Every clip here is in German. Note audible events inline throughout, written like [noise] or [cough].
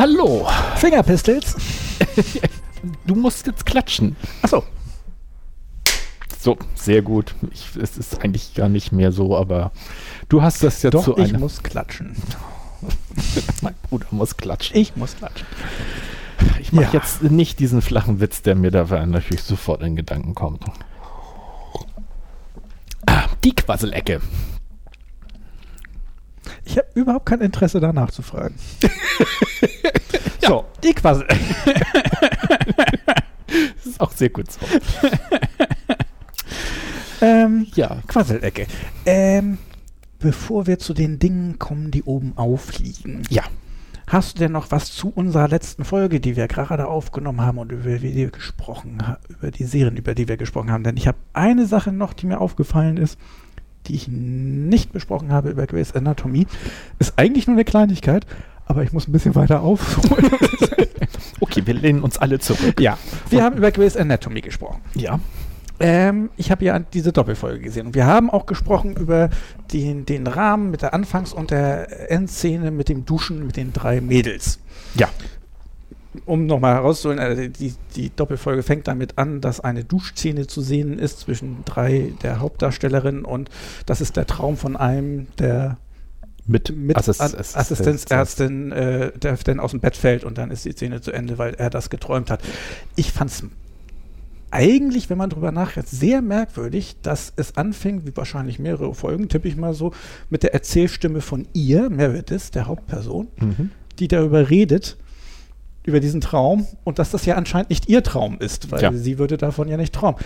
hallo. Fingerpistols. [laughs] Du musst jetzt klatschen. Achso. So, sehr gut. Ich, es ist eigentlich gar nicht mehr so, aber du hast das jetzt Doch, so ich muss klatschen. [laughs] Mein Bruder muss klatschen. Ich muss klatschen. Ich mache Ja. jetzt nicht diesen flachen Witz, der mir dabei natürlich sofort in Gedanken kommt. Ah, die Quasselecke. Ich habe überhaupt kein Interesse danach zu fragen. [laughs] So, die Quassel. Das [laughs] ist auch sehr gut so. [laughs] ähm, Ja, Quasselecke. Ähm, bevor wir zu den Dingen kommen, die oben aufliegen. ja. Hast du denn noch was zu unserer letzten Folge, die wir gerade aufgenommen haben und über die wir gesprochen haben, über die Serien, über die wir gesprochen haben? Denn ich habe eine Sache noch, die mir aufgefallen ist, die ich nicht besprochen habe über Grey's Anatomy. Ist eigentlich nur eine Kleinigkeit, aber ich muss ein bisschen weiter aufholen. [laughs] Okay, wir lehnen uns alle zurück. ja, wir haben über Grey's Anatomy gesprochen. Ja. Ähm, ich habe ja diese Doppelfolge gesehen und wir haben auch gesprochen über den, den Rahmen mit der Anfangs- und der Endszene mit dem Duschen mit den drei Mädels. Ja. Um nochmal herauszuholen, äh, die, die Doppelfolge fängt damit an, dass eine Duschszene zu sehen ist zwischen drei der Hauptdarstellerinnen und das ist der Traum von einem der Mit, mit Assist- Assistenzärztin, äh, der dann aus dem Bett fällt und dann ist die Szene zu Ende, weil er das geträumt hat. Ich fand es eigentlich, wenn man drüber nachdenkt, sehr merkwürdig, dass es anfing, wie wahrscheinlich mehrere Folgen, tippe ich mal so, mit der Erzählstimme von ihr, Meredith, der Hauptperson, Mhm. die darüber redet, über diesen Traum und dass das ja anscheinend nicht ihr Traum ist, weil Ja. sie würde davon ja nicht träumen.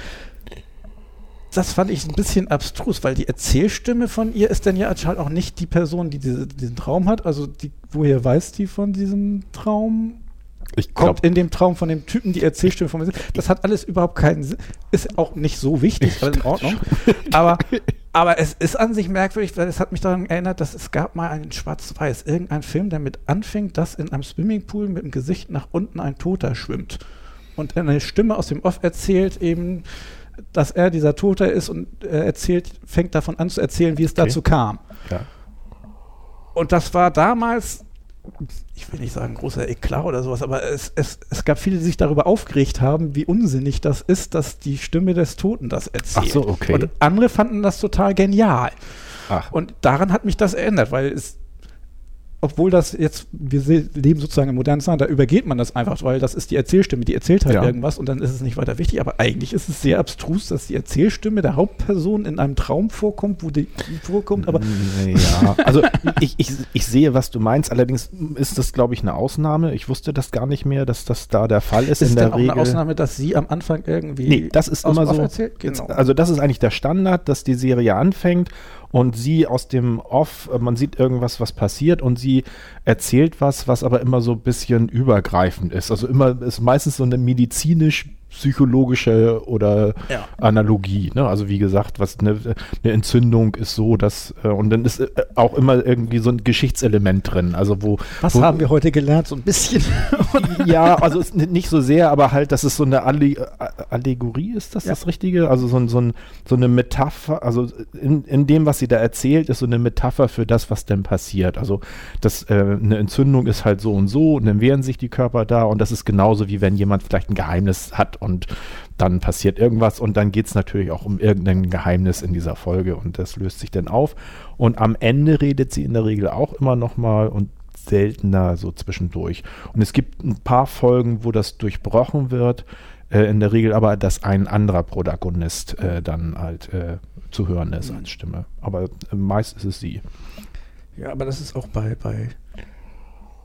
Das fand ich ein bisschen abstrus, weil die Erzählstimme von ihr ist dann ja anscheinend auch nicht die Person, die diese, diesen Traum hat. Also die, woher weiß die von diesem Traum? Ich Kommt glaube, in dem Traum von dem Typen die Erzählstimme von mir. Das hat alles überhaupt keinen Sinn. Ist auch nicht so wichtig, aber in Ordnung. Aber, aber es ist an sich merkwürdig, weil es hat mich daran erinnert, dass es gab mal einen Schwarz-Weiß, irgendein Film, der mit anfängt, dass in einem Swimmingpool mit dem Gesicht nach unten ein Toter schwimmt. Und eine Stimme aus dem Off erzählt eben, dass er dieser Toter ist und er erzählt, fängt davon an zu erzählen, wie es Okay. dazu kam. ja. Und das war damals, ich will nicht sagen großer Eklat oder sowas, aber es, es, es gab viele, die sich darüber aufgeregt haben, wie unsinnig das ist, dass die Stimme des Toten das erzählt. Ach so, okay. Und andere fanden das total genial. Ach, Und daran hat mich das erinnert, weil es, obwohl das jetzt, wir leben sozusagen im modernen Zeit, da übergeht man das einfach, weil das ist die Erzählstimme, die erzählt halt Ja. irgendwas und dann ist es nicht weiter wichtig. Aber eigentlich ist es sehr abstrus, dass die Erzählstimme der Hauptperson in einem Traum vorkommt, wo die vorkommt, aber Ja, also ich, ich, ich sehe, was du meinst. Allerdings ist das, glaube ich, eine Ausnahme. Ich wusste das gar nicht mehr, dass das da der Fall ist. ist in der auch Regel. eine Ausnahme, dass sie am Anfang irgendwie Nee, das ist aus immer so. Genau. Also das ist eigentlich der Standard, dass die Serie anfängt und sie aus dem Off, äh, man sieht irgendwas, was passiert und sie erzählt was, was aber immer so ein bisschen übergreifend ist. Also immer ist meistens so eine medizinisch psychologische oder Ja. Analogie. Ne? Also wie gesagt, was eine, eine Entzündung ist so, dass äh, und dann ist äh, auch immer irgendwie so ein Geschichtselement drin. Also wo Was wo, haben wir heute gelernt? So ein bisschen. [laughs] ja, also nicht so sehr, aber halt, dass es so eine Alle A- Allegorie ist, das Ja. das Richtige? Also so, ein, so, ein, so eine Metapher, also in, in dem, was sie da erzählt, ist so eine Metapher für das, was denn passiert. Also das, äh, eine Entzündung ist halt so und so und dann wehren sich die Körper da und das ist genauso wie wenn jemand vielleicht ein Geheimnis hat und dann passiert irgendwas und dann geht es natürlich auch um irgendein Geheimnis in dieser Folge und das löst sich dann auf. Und am Ende redet sie in der Regel auch immer noch mal und seltener so zwischendurch. Und es gibt ein paar Folgen, wo das durchbrochen wird, äh, in der Regel aber, dass ein anderer Protagonist äh, dann halt äh, zu hören ist als Stimme. Aber meist ist es sie. Ja, aber das ist auch bei, bei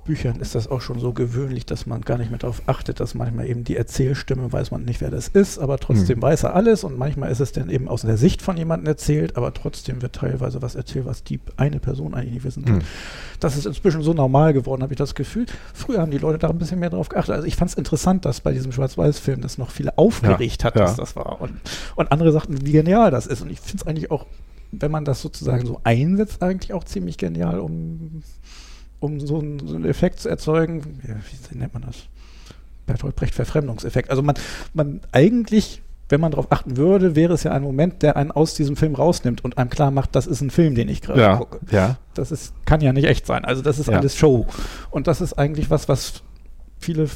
Büchern ist das auch schon so gewöhnlich, dass man gar nicht mehr darauf achtet, dass manchmal eben die Erzählstimme weiß man nicht, wer das ist, aber trotzdem mhm. weiß er alles und manchmal ist es dann eben aus der Sicht von jemandem erzählt, aber trotzdem wird teilweise was erzählt, was die eine Person eigentlich nicht wissen kann. Mhm. Das ist inzwischen so normal geworden, habe ich das Gefühl. Früher haben die Leute da ein bisschen mehr drauf geachtet. Also ich fand es interessant, dass bei diesem Schwarz-Weiß-Film das noch viele aufgeregt ja, hat, dass ja. das war. Und, und andere sagten, wie genial das ist. Und ich finde es eigentlich auch wenn man das sozusagen so einsetzt, eigentlich auch ziemlich genial, um um so einen, so einen Effekt zu erzeugen, wie nennt man das? Bertolt Brecht Verfremdungseffekt. Also man, man eigentlich, wenn man darauf achten würde, wäre es ja ein Moment, der einen aus diesem Film rausnimmt und einem klar macht, das ist ein Film, den ich gerade ja, gucke. Ja. Das ist, kann ja nicht echt sein. Also das ist ja. alles Show. Und das ist eigentlich was, was viele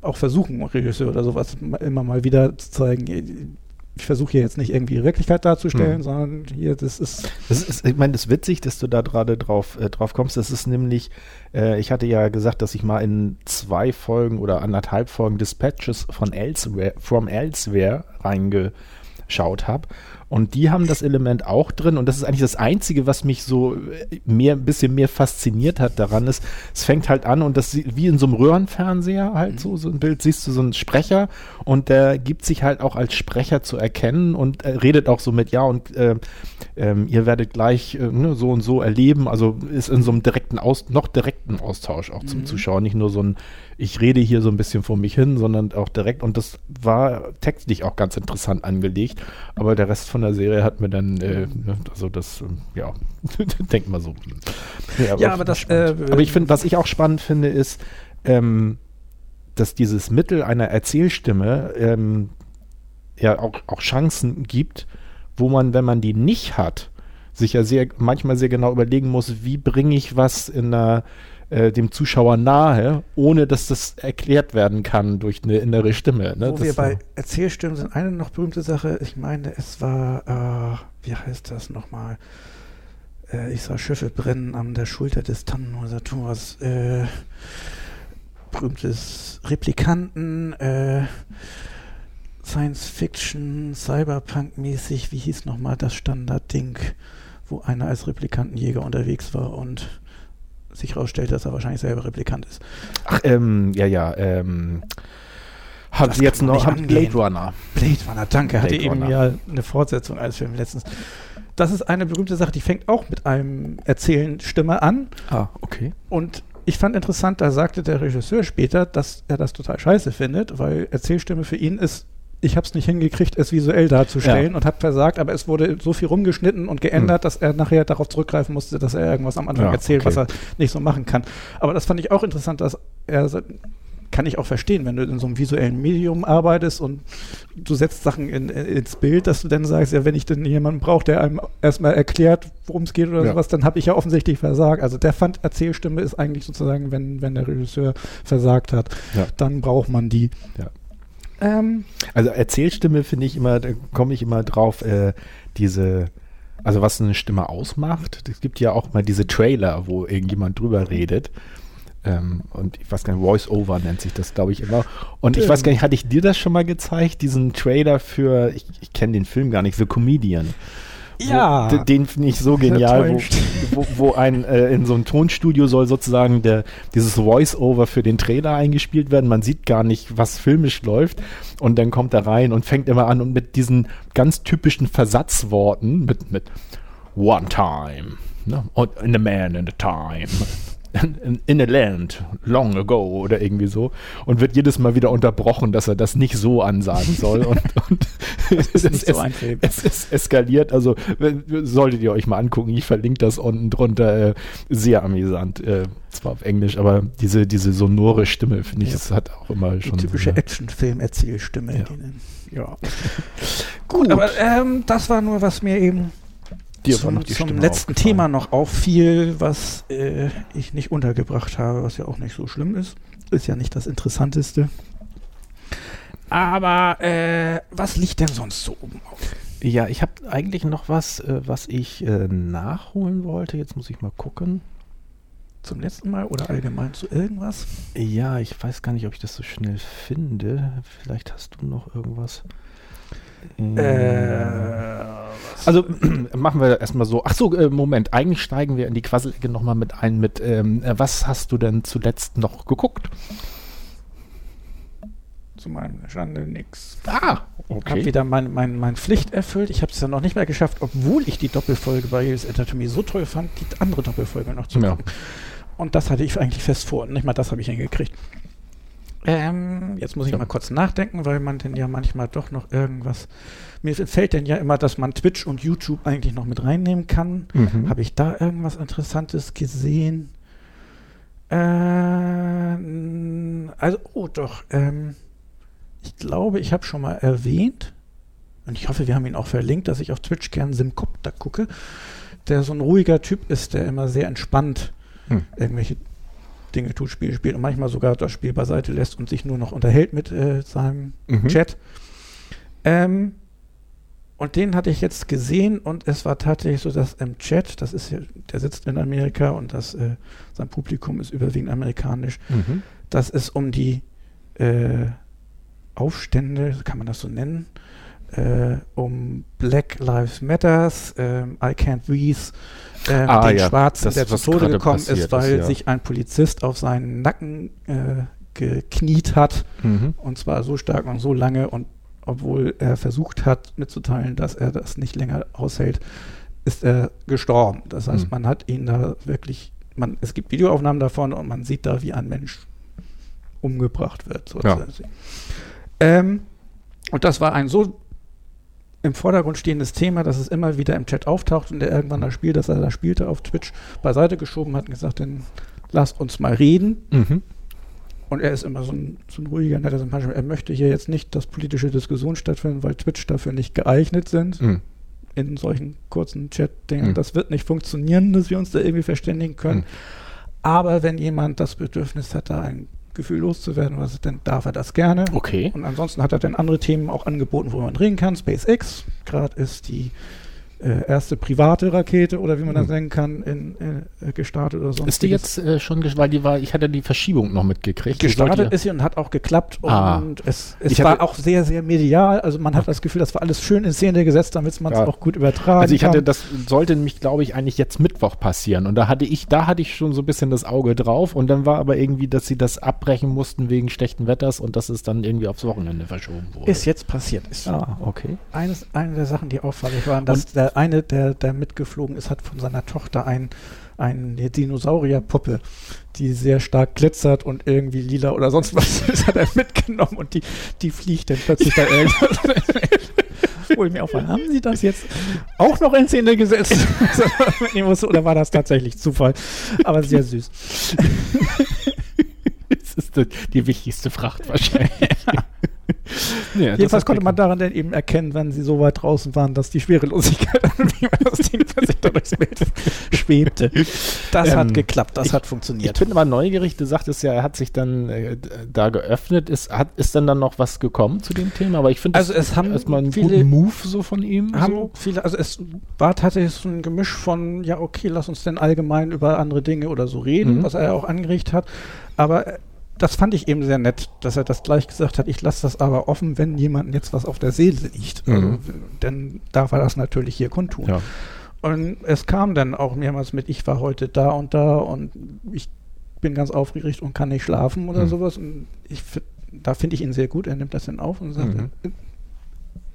auch versuchen, Regisseur oder sowas immer mal wieder zu zeigen ich versuche hier jetzt nicht irgendwie Wirklichkeit darzustellen, mhm. sondern hier, das ist. Das ist, ich meine, das ist witzig, dass du da gerade drauf, äh, drauf kommst. Das ist nämlich, äh, ich hatte ja gesagt, dass ich mal in zwei Folgen oder anderthalb Folgen Dispatches von Elsewhere, from Elsewhere reingeschaut habe. Und die haben das Element auch drin. Und das ist eigentlich das Einzige, was mich so äh, mehr, ein bisschen mehr fasziniert hat daran ist, es fängt halt an und das wie in so einem Röhrenfernseher halt so, so ein Bild, siehst du so einen Sprecher und der gibt sich halt auch als Sprecher zu erkennen und äh, redet auch so mit, ja, und äh, äh, ihr werdet gleich äh, ne, so und so erleben. Also ist in so einem direkten Aus, noch direkten Austausch auch zum mhm. Zuschauer, nicht nur so ein ich rede hier so ein bisschen vor mich hin, sondern auch direkt. Und das war textlich auch ganz interessant angelegt. Aber der Rest von der Serie hat mir dann, äh, ne, also das, ja, [laughs] denkt mal so. Ja, aber, ja, aber das. Äh, aber ich finde, was ich auch spannend finde, ist, ähm, dass dieses Mittel einer Erzählstimme ähm, ja auch, auch Chancen gibt, wo man, wenn man die nicht hat, sich ja sehr, manchmal sehr genau überlegen muss, wie bringe ich was in einer äh, dem Zuschauer nahe, ohne dass das erklärt werden kann durch eine innere Stimme. Ne? Wo das wir bei Erzählstimmen sind, eine noch berühmte Sache, ich meine, es war, äh, wie heißt das nochmal? Äh, ich sah Schiffe brennen an der Schulter des Tannenhäuser Tors. Äh, berühmtes Replikanten, äh, Science Fiction, Cyberpunk-mäßig, wie hieß nochmal das Standardding, wo einer als Replikantenjäger unterwegs war und sich herausstellt, dass er wahrscheinlich selber Replikant ist. Ach, ähm, ja, ja, ähm. Hat sie jetzt noch hat Blade Runner. Blade Runner, danke. Blade hatte Runner. eben ja eine Fortsetzung als Film letztens. Das ist eine berühmte Sache, die fängt auch mit einem Erzählen Stimme an. Ah, okay. Und ich fand interessant, da sagte der Regisseur später, dass er das total scheiße findet, weil Erzählstimme für ihn ist ich habe es nicht hingekriegt, es visuell darzustellen ja. und habe versagt, aber es wurde so viel rumgeschnitten und geändert, hm. dass er nachher darauf zurückgreifen musste, dass er irgendwas am Anfang ja, erzählt, okay. was er nicht so machen kann. Aber das fand ich auch interessant, dass er kann ich auch verstehen, wenn du in so einem visuellen Medium arbeitest und du setzt Sachen in, in, ins Bild, dass du dann sagst, ja, wenn ich denn jemanden brauche, der einem erstmal erklärt, worum es geht oder ja. sowas, dann habe ich ja offensichtlich versagt. Also der fand, Erzählstimme ist eigentlich sozusagen, wenn, wenn der Regisseur versagt hat, ja. dann braucht man die. Ja. Ähm, also Erzählstimme finde ich immer, da komme ich immer drauf, äh, diese, also was eine Stimme ausmacht. Es gibt ja auch mal diese Trailer, wo irgendjemand drüber redet. Ähm, und ich weiß gar nicht, Voice-Over nennt sich das, glaube ich, immer. Und ich weiß gar nicht, hatte ich dir das schon mal gezeigt, diesen Trailer für, ich, ich kenne den Film gar nicht, The Comedian. Ja. Wo, den finde ich so [laughs] genial, wo, wo, wo, ein äh, in so einem Tonstudio soll sozusagen der, dieses Voice-Over für den Trailer eingespielt werden. Man sieht gar nicht, was filmisch läuft. Und dann kommt er rein und fängt immer an und mit diesen ganz typischen Versatzworten, mit, mit One Time, ne? in a man in a time in a land long ago oder irgendwie so und wird jedes Mal wieder unterbrochen, dass er das nicht so ansagen soll [laughs] und, und es, so es, es, eskaliert. Also solltet ihr euch mal angucken, ich verlinke das unten drunter. Äh, sehr amüsant, äh, zwar auf Englisch, aber diese, diese sonore Stimme finde ich, ja. das hat auch immer schon. Die typische so Actionfilm-Erzählstimme. Ja. ja. Gut, aber ähm, das war nur, was mir eben zum, zum letzten Thema noch auffiel, was äh, ich nicht untergebracht habe, was ja auch nicht so schlimm ist. Ist ja nicht das Interessanteste. Aber äh, was liegt denn sonst so oben auf? Ja, ich habe eigentlich noch was, äh, was ich äh, nachholen wollte. Jetzt muss ich mal gucken. Zum letzten Mal oder allgemein zu irgendwas? Ja, ich weiß gar nicht, ob ich das so schnell finde. Vielleicht hast du noch irgendwas. Äh, Also [clears throat] machen wir erstmal so. Ach so, äh, Moment. Eigentlich steigen wir in die Quasselecke nochmal mit ein. Mit ähm, äh, was hast du denn zuletzt noch geguckt? zu meinem Schande nix. Ah, Ich habe wieder meine mein, mein Pflicht erfüllt. Ich habe es ja noch nicht mehr geschafft, obwohl ich die Doppelfolge bei Helios Anatomy so toll fand, die andere Doppelfolge noch zu Ja. gucken. Und das hatte ich eigentlich fest vor. Nicht mal das habe ich hingekriegt. Ähm, jetzt muss ich Ja. mal kurz nachdenken, weil man denn ja manchmal doch noch irgendwas. Mir fällt denn ja immer, dass man Twitch und YouTube eigentlich noch mit reinnehmen kann. Mhm. Habe ich da irgendwas Interessantes gesehen? Ähm, also, oh doch. Ähm, ich glaube, ich habe schon mal erwähnt, und ich hoffe, wir haben ihn auch verlinkt, dass ich auf Twitch gern Simcopter gucke, der so ein ruhiger Typ ist, der immer sehr entspannt Hm. irgendwelche Dinge tut, Spiele spielt und manchmal sogar das Spiel beiseite lässt und sich nur noch unterhält mit äh, seinem Mhm. Chat. Ähm, und den hatte ich jetzt gesehen und es war tatsächlich so, dass im Chat, das ist ja, der sitzt in Amerika und das, äh, sein Publikum ist überwiegend amerikanisch, Mhm. dass es um die äh, Aufstände, kann man das so nennen, äh, um Black Lives Matters, ähm, I Can't Breathe, ähm, Ah, den ja, Schwarzen, das, der zu Tode gekommen ist, weil ist, ja. sich ein Polizist auf seinen Nacken äh, gekniet hat Mhm. und zwar so stark und so lange und obwohl er versucht hat mitzuteilen, dass er das nicht länger aushält, ist er gestorben. Das heißt, Mhm. man hat ihn da wirklich, man, es gibt Videoaufnahmen davon und man sieht da, wie ein Mensch umgebracht wird. sozusagen. Ähm, und das war ein so im Vordergrund stehendes Thema, dass es immer wieder im Chat auftaucht und der irgendwann das Spiel, das er da spielte, auf Twitch beiseite geschoben hat und gesagt, dann lasst uns mal reden. Mhm. Und er ist immer so ein, so ein ruhiger, netter Sympathischer. Er möchte hier jetzt nicht, dass politische Diskussionen stattfinden, weil Twitch dafür nicht geeignet sind. Mhm. In solchen kurzen Chat-Dingen. Mhm. Das wird nicht funktionieren, dass wir uns da irgendwie verständigen können. Mhm. Aber wenn jemand das Bedürfnis hat, da ein Gefühl loszuwerden, was, dann darf er das gerne. Okay. Und ansonsten hat er dann andere Themen auch angeboten, wo man reden kann. SpaceX, gerade ist die äh, erste private Rakete oder wie man das Mhm. nennen kann, in, äh, gestartet oder sonst. Ist die jetzt äh, schon, weil die war, ich hatte die Verschiebung noch mitgekriegt. Gestartet ist sie und hat auch geklappt und Ah. es, es Ich war auch sehr, sehr medial. Also man hat das Gefühl, das war alles schön in Szene gesetzt, damit man es Ja. auch gut übertragen Also ich kann. hatte, das sollte nämlich, glaube ich, eigentlich jetzt Mittwoch passieren. Und da hatte ich, da hatte ich schon so ein bisschen das Auge drauf. Und dann war aber irgendwie, dass sie das abbrechen mussten wegen schlechten Wetters und dass es dann irgendwie aufs Wochenende verschoben wurde. ist jetzt passiert. Ist ah, okay. eines, eine der Sachen, die auffällig waren, dass der eine, der, der mitgeflogen ist, hat von seiner Tochter ein, eine Dinosaurierpuppe, die sehr stark glitzert und irgendwie lila oder sonst was [laughs] ist, hat er mitgenommen und die, die fliegt dann plötzlich da irgendwas. Wo ich mir auch haben Sie das jetzt auch noch in Szene gesetzt? [laughs] Oder war das tatsächlich Zufall? Aber sehr süß. [laughs] Das ist die, die wichtigste Fracht wahrscheinlich. Ja, das Jedenfalls konnte man daran dann eben erkennen, wenn sie so weit draußen waren, dass die Schwerelosigkeit wie man das Ding da [laughs] durchs Bild schwebte. Das Ähm, hat geklappt, das ich- hat Ich funktioniert. bin aber neugierig, du sagtest ja, er hat sich dann äh, da geöffnet. Ist, hat, ist dann dann noch was gekommen zu dem Thema? Aber ich finde Also es haben erstmal einen viele- guten Move so von ihm. haben so. viele, also es war tatsächlich so ein Gemisch von, ja, okay, lass uns denn allgemein über andere Dinge oder so reden, Mhm. was er ja auch angeregt hat. Aber das fand ich eben sehr nett, dass er das gleich gesagt hat, ich lasse das aber offen, wenn jemandem jetzt was auf der Seele liegt. Mhm. Also, dann darf er das natürlich hier kundtun. Ja. Und es kam dann auch mehrmals mit, ich war heute da und da und ich bin ganz aufgeregt und kann nicht schlafen oder Mhm. sowas. Und ich, da finde ich ihn sehr gut. Er nimmt das dann auf und sagt, Mhm.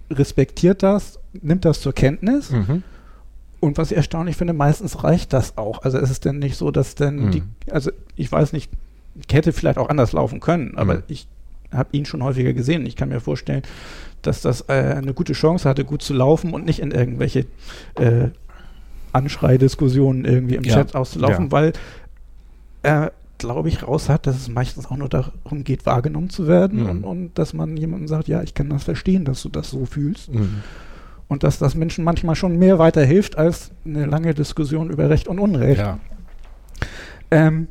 respektiert das, nimmt das zur Kenntnis. Mhm. Und was ich erstaunlich finde, meistens reicht das auch. Also es ist dann nicht so, dass dann Mhm. die, also ich weiß nicht, hätte vielleicht auch anders laufen können, aber Mhm. ich habe ihn schon häufiger gesehen. Ich kann mir vorstellen, dass das äh, eine gute Chance hatte, gut zu laufen und nicht in irgendwelche äh, Anschreidiskussionen irgendwie im Ja. Chat auszulaufen, Ja. weil er, glaube ich, raus hat, dass es meistens auch nur darum geht, wahrgenommen zu werden Mhm. und, und dass man jemandem sagt, ja, ich kann das verstehen, dass du das so fühlst. Mhm. Und dass das Menschen manchmal schon mehr weiterhilft als eine lange Diskussion über Recht und Unrecht. Ja. Ähm,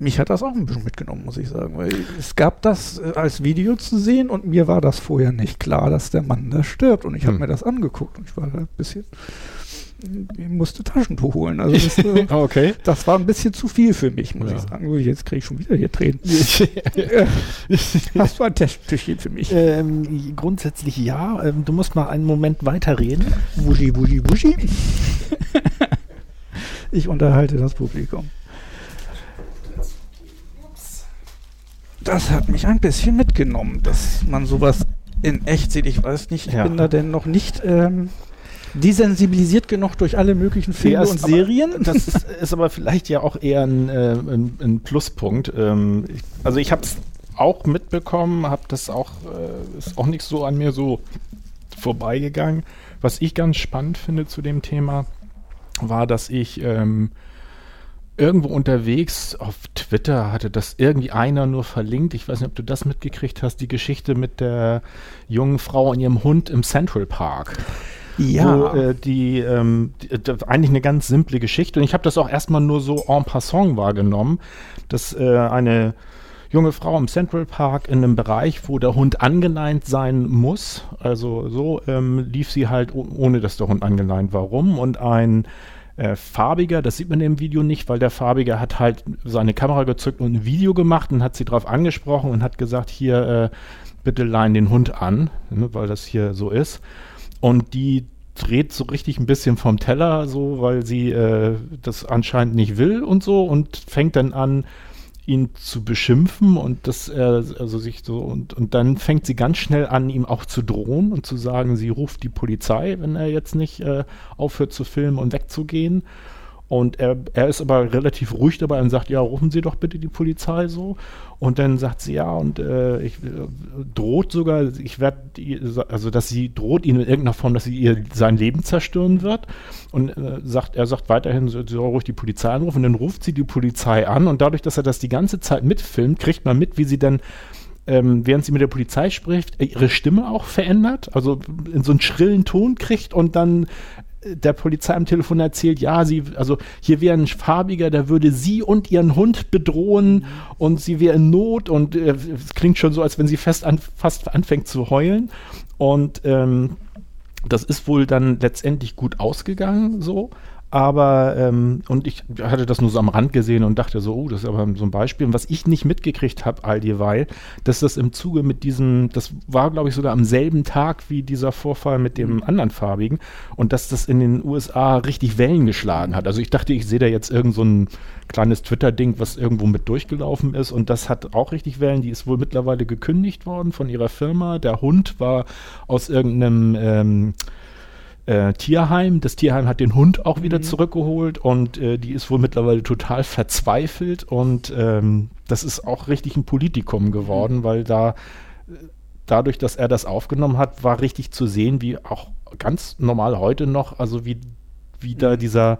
mich hat das auch ein bisschen mitgenommen, muss ich sagen, weil es gab das äh, als Video zu sehen und mir war das vorher nicht klar, dass der Mann da stirbt. Und ich habe Hm. mir das angeguckt und ich war da ein bisschen ich musste Taschentuch holen. Also das, äh, [laughs] okay. das war ein bisschen zu viel für mich, muss Ja. ich sagen. Jetzt kriege ich schon wieder hier Tränen. [laughs] Hast du ein Taschentüchchen für mich? ähm, grundsätzlich ja. Ähm, du musst mal einen Moment weiterreden. Wuschi, wuschi, wuschi. [laughs] ich unterhalte das Publikum. Das hat mich ein bisschen mitgenommen, dass man sowas in echt sieht. Ich weiß nicht, ich Ja. bin da denn noch nicht ähm, desensibilisiert genug durch alle möglichen Filme Ja, und aber- Serien. Das ist, [laughs] ist aber vielleicht ja auch eher ein, äh, ein, ein Pluspunkt. Ähm, ich, also ich habe es auch mitbekommen, habe das auch, äh, ist auch nicht so an mir so vorbeigegangen. Was ich ganz spannend finde zu dem Thema, war, dass ich ähm, irgendwo unterwegs auf Twitter hatte das irgendwie einer nur verlinkt. Ich weiß nicht, ob du das mitgekriegt hast, die Geschichte mit der jungen Frau und ihrem Hund im Central Park. Wo äh, die, ähm, die äh, eigentlich eine ganz simple Geschichte. Und ich habe das auch erstmal nur so en passant wahrgenommen, dass äh, eine junge Frau im Central Park in einem Bereich, wo der Hund angeleint sein muss, also so ähm, lief sie halt oh- ohne, dass der Hund angeleint war rum. Und ein äh, farbiger, das sieht man im Video nicht, weil der farbige hat halt seine Kamera gezückt und ein Video gemacht und hat sie drauf angesprochen und hat gesagt, hier äh, bitte lein den Hund an, ne, weil das hier so ist. Und die dreht so richtig ein bisschen vom Teller, so, weil sie äh, das anscheinend nicht will und so und fängt dann an, ihn zu beschimpfen und das, äh, also sich so, und, und dann fängt sie ganz schnell an, ihm auch zu drohen und zu sagen, sie ruft die Polizei, wenn er jetzt nicht äh, aufhört zu filmen und wegzugehen. Und er, er ist aber relativ ruhig dabei und sagt, ja, rufen Sie doch bitte die Polizei so. Und dann sagt sie, ja, und äh, ich äh, droht sogar, ich werde, also dass sie droht ihn in irgendeiner Form, dass sie ihr sein Leben zerstören wird. Und äh, sagt, er sagt weiterhin, sie soll ruhig die Polizei anrufen. Und dann ruft sie die Polizei an. Und dadurch, dass er das die ganze Zeit mitfilmt, kriegt man mit, wie sie dann ähm, während sie mit der Polizei spricht, ihre Stimme auch verändert, also in so einen schrillen Ton kriegt und dann der Polizei am Telefon erzählt, ja, sie, also hier wäre ein Farbiger, der würde sie und ihren Hund bedrohen und sie wäre in Not und äh, es klingt schon so, als wenn sie fest an, fast anfängt zu heulen. Und ähm, das ist wohl dann letztendlich gut ausgegangen, so. Aber, ähm, und ich hatte das nur so am Rand gesehen und dachte so, oh, das ist aber so ein Beispiel. Und was ich nicht mitgekriegt habe, all dieweil, dass das im Zuge mit diesem, das war, glaube ich, sogar am selben Tag wie dieser Vorfall mit dem anderen Farbigen und dass das in den USA richtig Wellen geschlagen hat. Also ich dachte, ich sehe da jetzt irgend so ein kleines Twitter-Ding, was irgendwo mit durchgelaufen ist und das hat auch richtig Wellen. Die ist wohl mittlerweile gekündigt worden von ihrer Firma. Der Hund war aus irgendeinem ähm, äh, Tierheim. Das Tierheim hat den Hund auch wieder zurückgeholt und äh, die ist wohl mittlerweile total verzweifelt und ähm, das ist auch richtig ein Politikum geworden, weil da äh, dadurch, dass er das aufgenommen hat, war richtig zu sehen, wie auch ganz normal heute noch, also wie, wie da dieser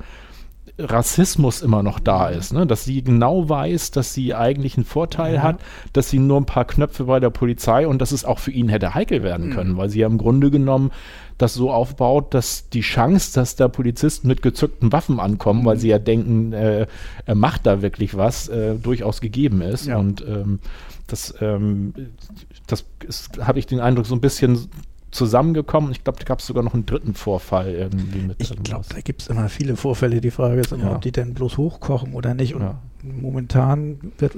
Rassismus immer noch da ist, ne? dass sie genau weiß, dass sie eigentlich einen Vorteil Ja. hat, dass sie nur ein paar Knöpfe bei der Polizei und dass es auch für ihn hätte heikel werden können, weil sie ja im Grunde genommen das so aufbaut, dass die Chance, dass da Polizisten mit gezückten Waffen ankommen, weil sie ja denken, äh, er macht da wirklich was, äh, durchaus gegeben ist. Ja. Und ähm, das, ähm, das habe ich den Eindruck, so ein bisschen zusammengekommen. Ich glaube, da gab es sogar noch einen dritten Vorfall irgendwie mit Ich glaube, da gibt es immer viele Vorfälle. Die Frage ist immer, Ja. ob die denn bloß hochkochen oder nicht. Und Ja. momentan wird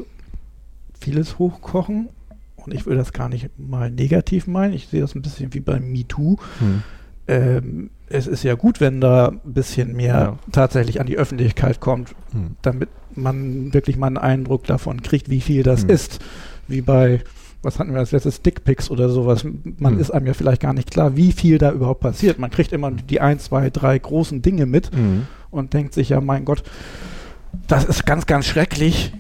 vieles hochkochen. Und ich will das gar nicht mal negativ meinen. Ich sehe das ein bisschen wie beim MeToo. Hm. Ähm, es ist ja gut, wenn da ein bisschen mehr Ja. tatsächlich an die Öffentlichkeit kommt, Hm. damit man wirklich mal einen Eindruck davon kriegt, wie viel das Hm. ist. Wie bei, was hatten wir als letztes, Dickpics oder sowas. Man Hm. ist einem ja vielleicht gar nicht klar, wie viel da überhaupt passiert. Man kriegt immer die ein, zwei, drei großen Dinge mit Hm. und denkt sich ja, mein Gott, das ist ganz, ganz schrecklich.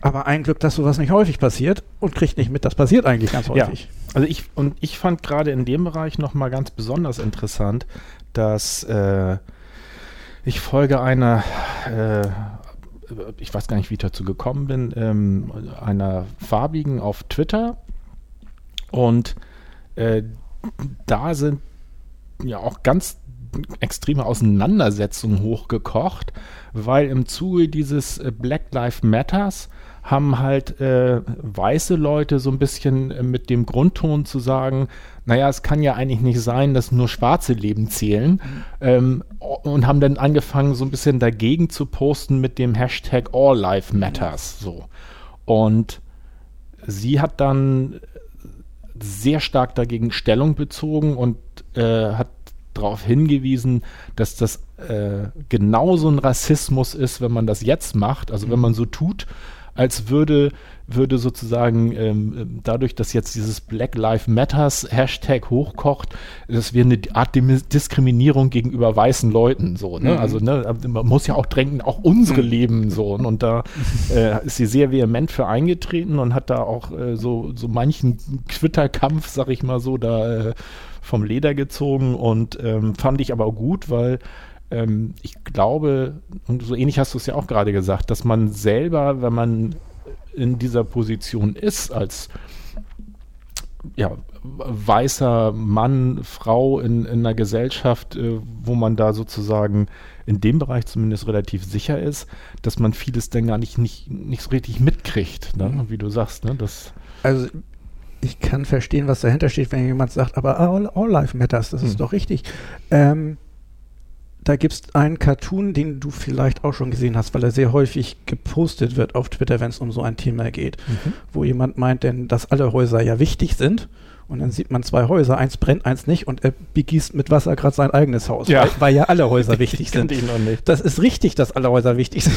Aber ein Glück, dass sowas nicht häufig passiert und kriegt nicht mit, das passiert eigentlich ganz Ja. häufig. Also ich und ich fand gerade in dem Bereich noch mal ganz besonders interessant, dass äh, ich folge einer, äh, ich weiß gar nicht, wie ich dazu gekommen bin, ähm, einer farbigen auf Twitter. Und äh, da sind ja auch ganz extreme Auseinandersetzung hochgekocht, weil im Zuge dieses äh, Black Lives Matters haben halt äh, weiße Leute so ein bisschen äh, mit dem Grundton zu sagen, naja, es kann ja eigentlich nicht sein, dass nur schwarze Leben zählen. Ähm, und haben dann angefangen, so ein bisschen dagegen zu posten mit dem Hashtag All Life Matters. So. Und sie hat dann sehr stark dagegen Stellung bezogen und äh, hat darauf hingewiesen, dass das äh, genauso ein Rassismus ist, wenn man das jetzt macht, also wenn mhm. man so tut, als würde, würde sozusagen ähm, dadurch, dass jetzt dieses Black Lives Matters Hashtag hochkocht, das wäre eine Art Diskriminierung gegenüber weißen Leuten so. Ne? Mhm. Also ne, man muss ja auch drängen, auch unsere mhm. Leben so. Und da [laughs] äh, ist sie sehr vehement für eingetreten und hat da auch äh, so, so manchen Twitter-Kampf, sag ich mal so, da äh, vom Leder gezogen und ähm, fand ich aber auch gut, weil ähm, ich glaube, und so ähnlich hast du es ja auch gerade gesagt, dass man selber, wenn man in dieser Position ist, als ja, weißer Mann, Frau in, in einer Gesellschaft, äh, wo man da sozusagen in dem Bereich zumindest relativ sicher ist, dass man vieles dann gar nicht, nicht, nicht so richtig mitkriegt, ne? Mhm. wie du sagst. Ne? Das also ich kann verstehen, was dahinter steht, wenn jemand sagt, aber all, all life matters, das mhm. ist doch richtig. Ähm, da gibt es einen Cartoon, den du vielleicht auch schon gesehen hast, weil er sehr häufig gepostet wird auf Twitter, wenn es um so ein Thema geht, mhm. wo jemand meint denn, dass alle Häuser ja wichtig sind. Und dann sieht man zwei Häuser, eins brennt, eins nicht, und er begießt mit Wasser gerade sein eigenes Haus, ja. Weil, weil, ja alle Häuser [laughs] wichtig sind. Das ist richtig, dass alle Häuser wichtig sind.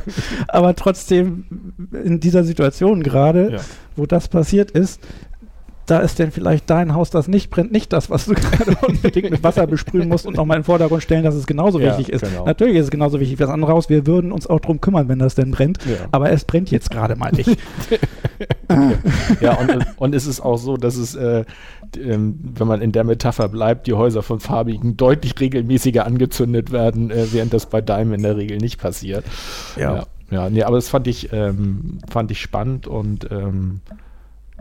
[laughs] Aber trotzdem in dieser Situation gerade, ja. wo das passiert ist, da ist denn vielleicht dein Haus, das nicht brennt, nicht das, was du [laughs] gerade unbedingt mit Wasser besprühen musst und nochmal in den Vordergrund stellen, dass es genauso ja, wichtig ist. Genau. Natürlich ist es genauso wichtig wie das andere Haus. Wir würden uns auch darum kümmern, wenn das denn brennt. Ja. Aber es brennt jetzt gerade mal nicht. [laughs] ja, und, und es ist auch so, dass es, äh, ähm, wenn man in der Metapher bleibt, die Häuser von Farbigen deutlich regelmäßiger angezündet werden, äh, während das bei Daim in der Regel nicht passiert. Ja. Ja, ja nee, aber das fand ich, ähm, fand ich spannend und ähm,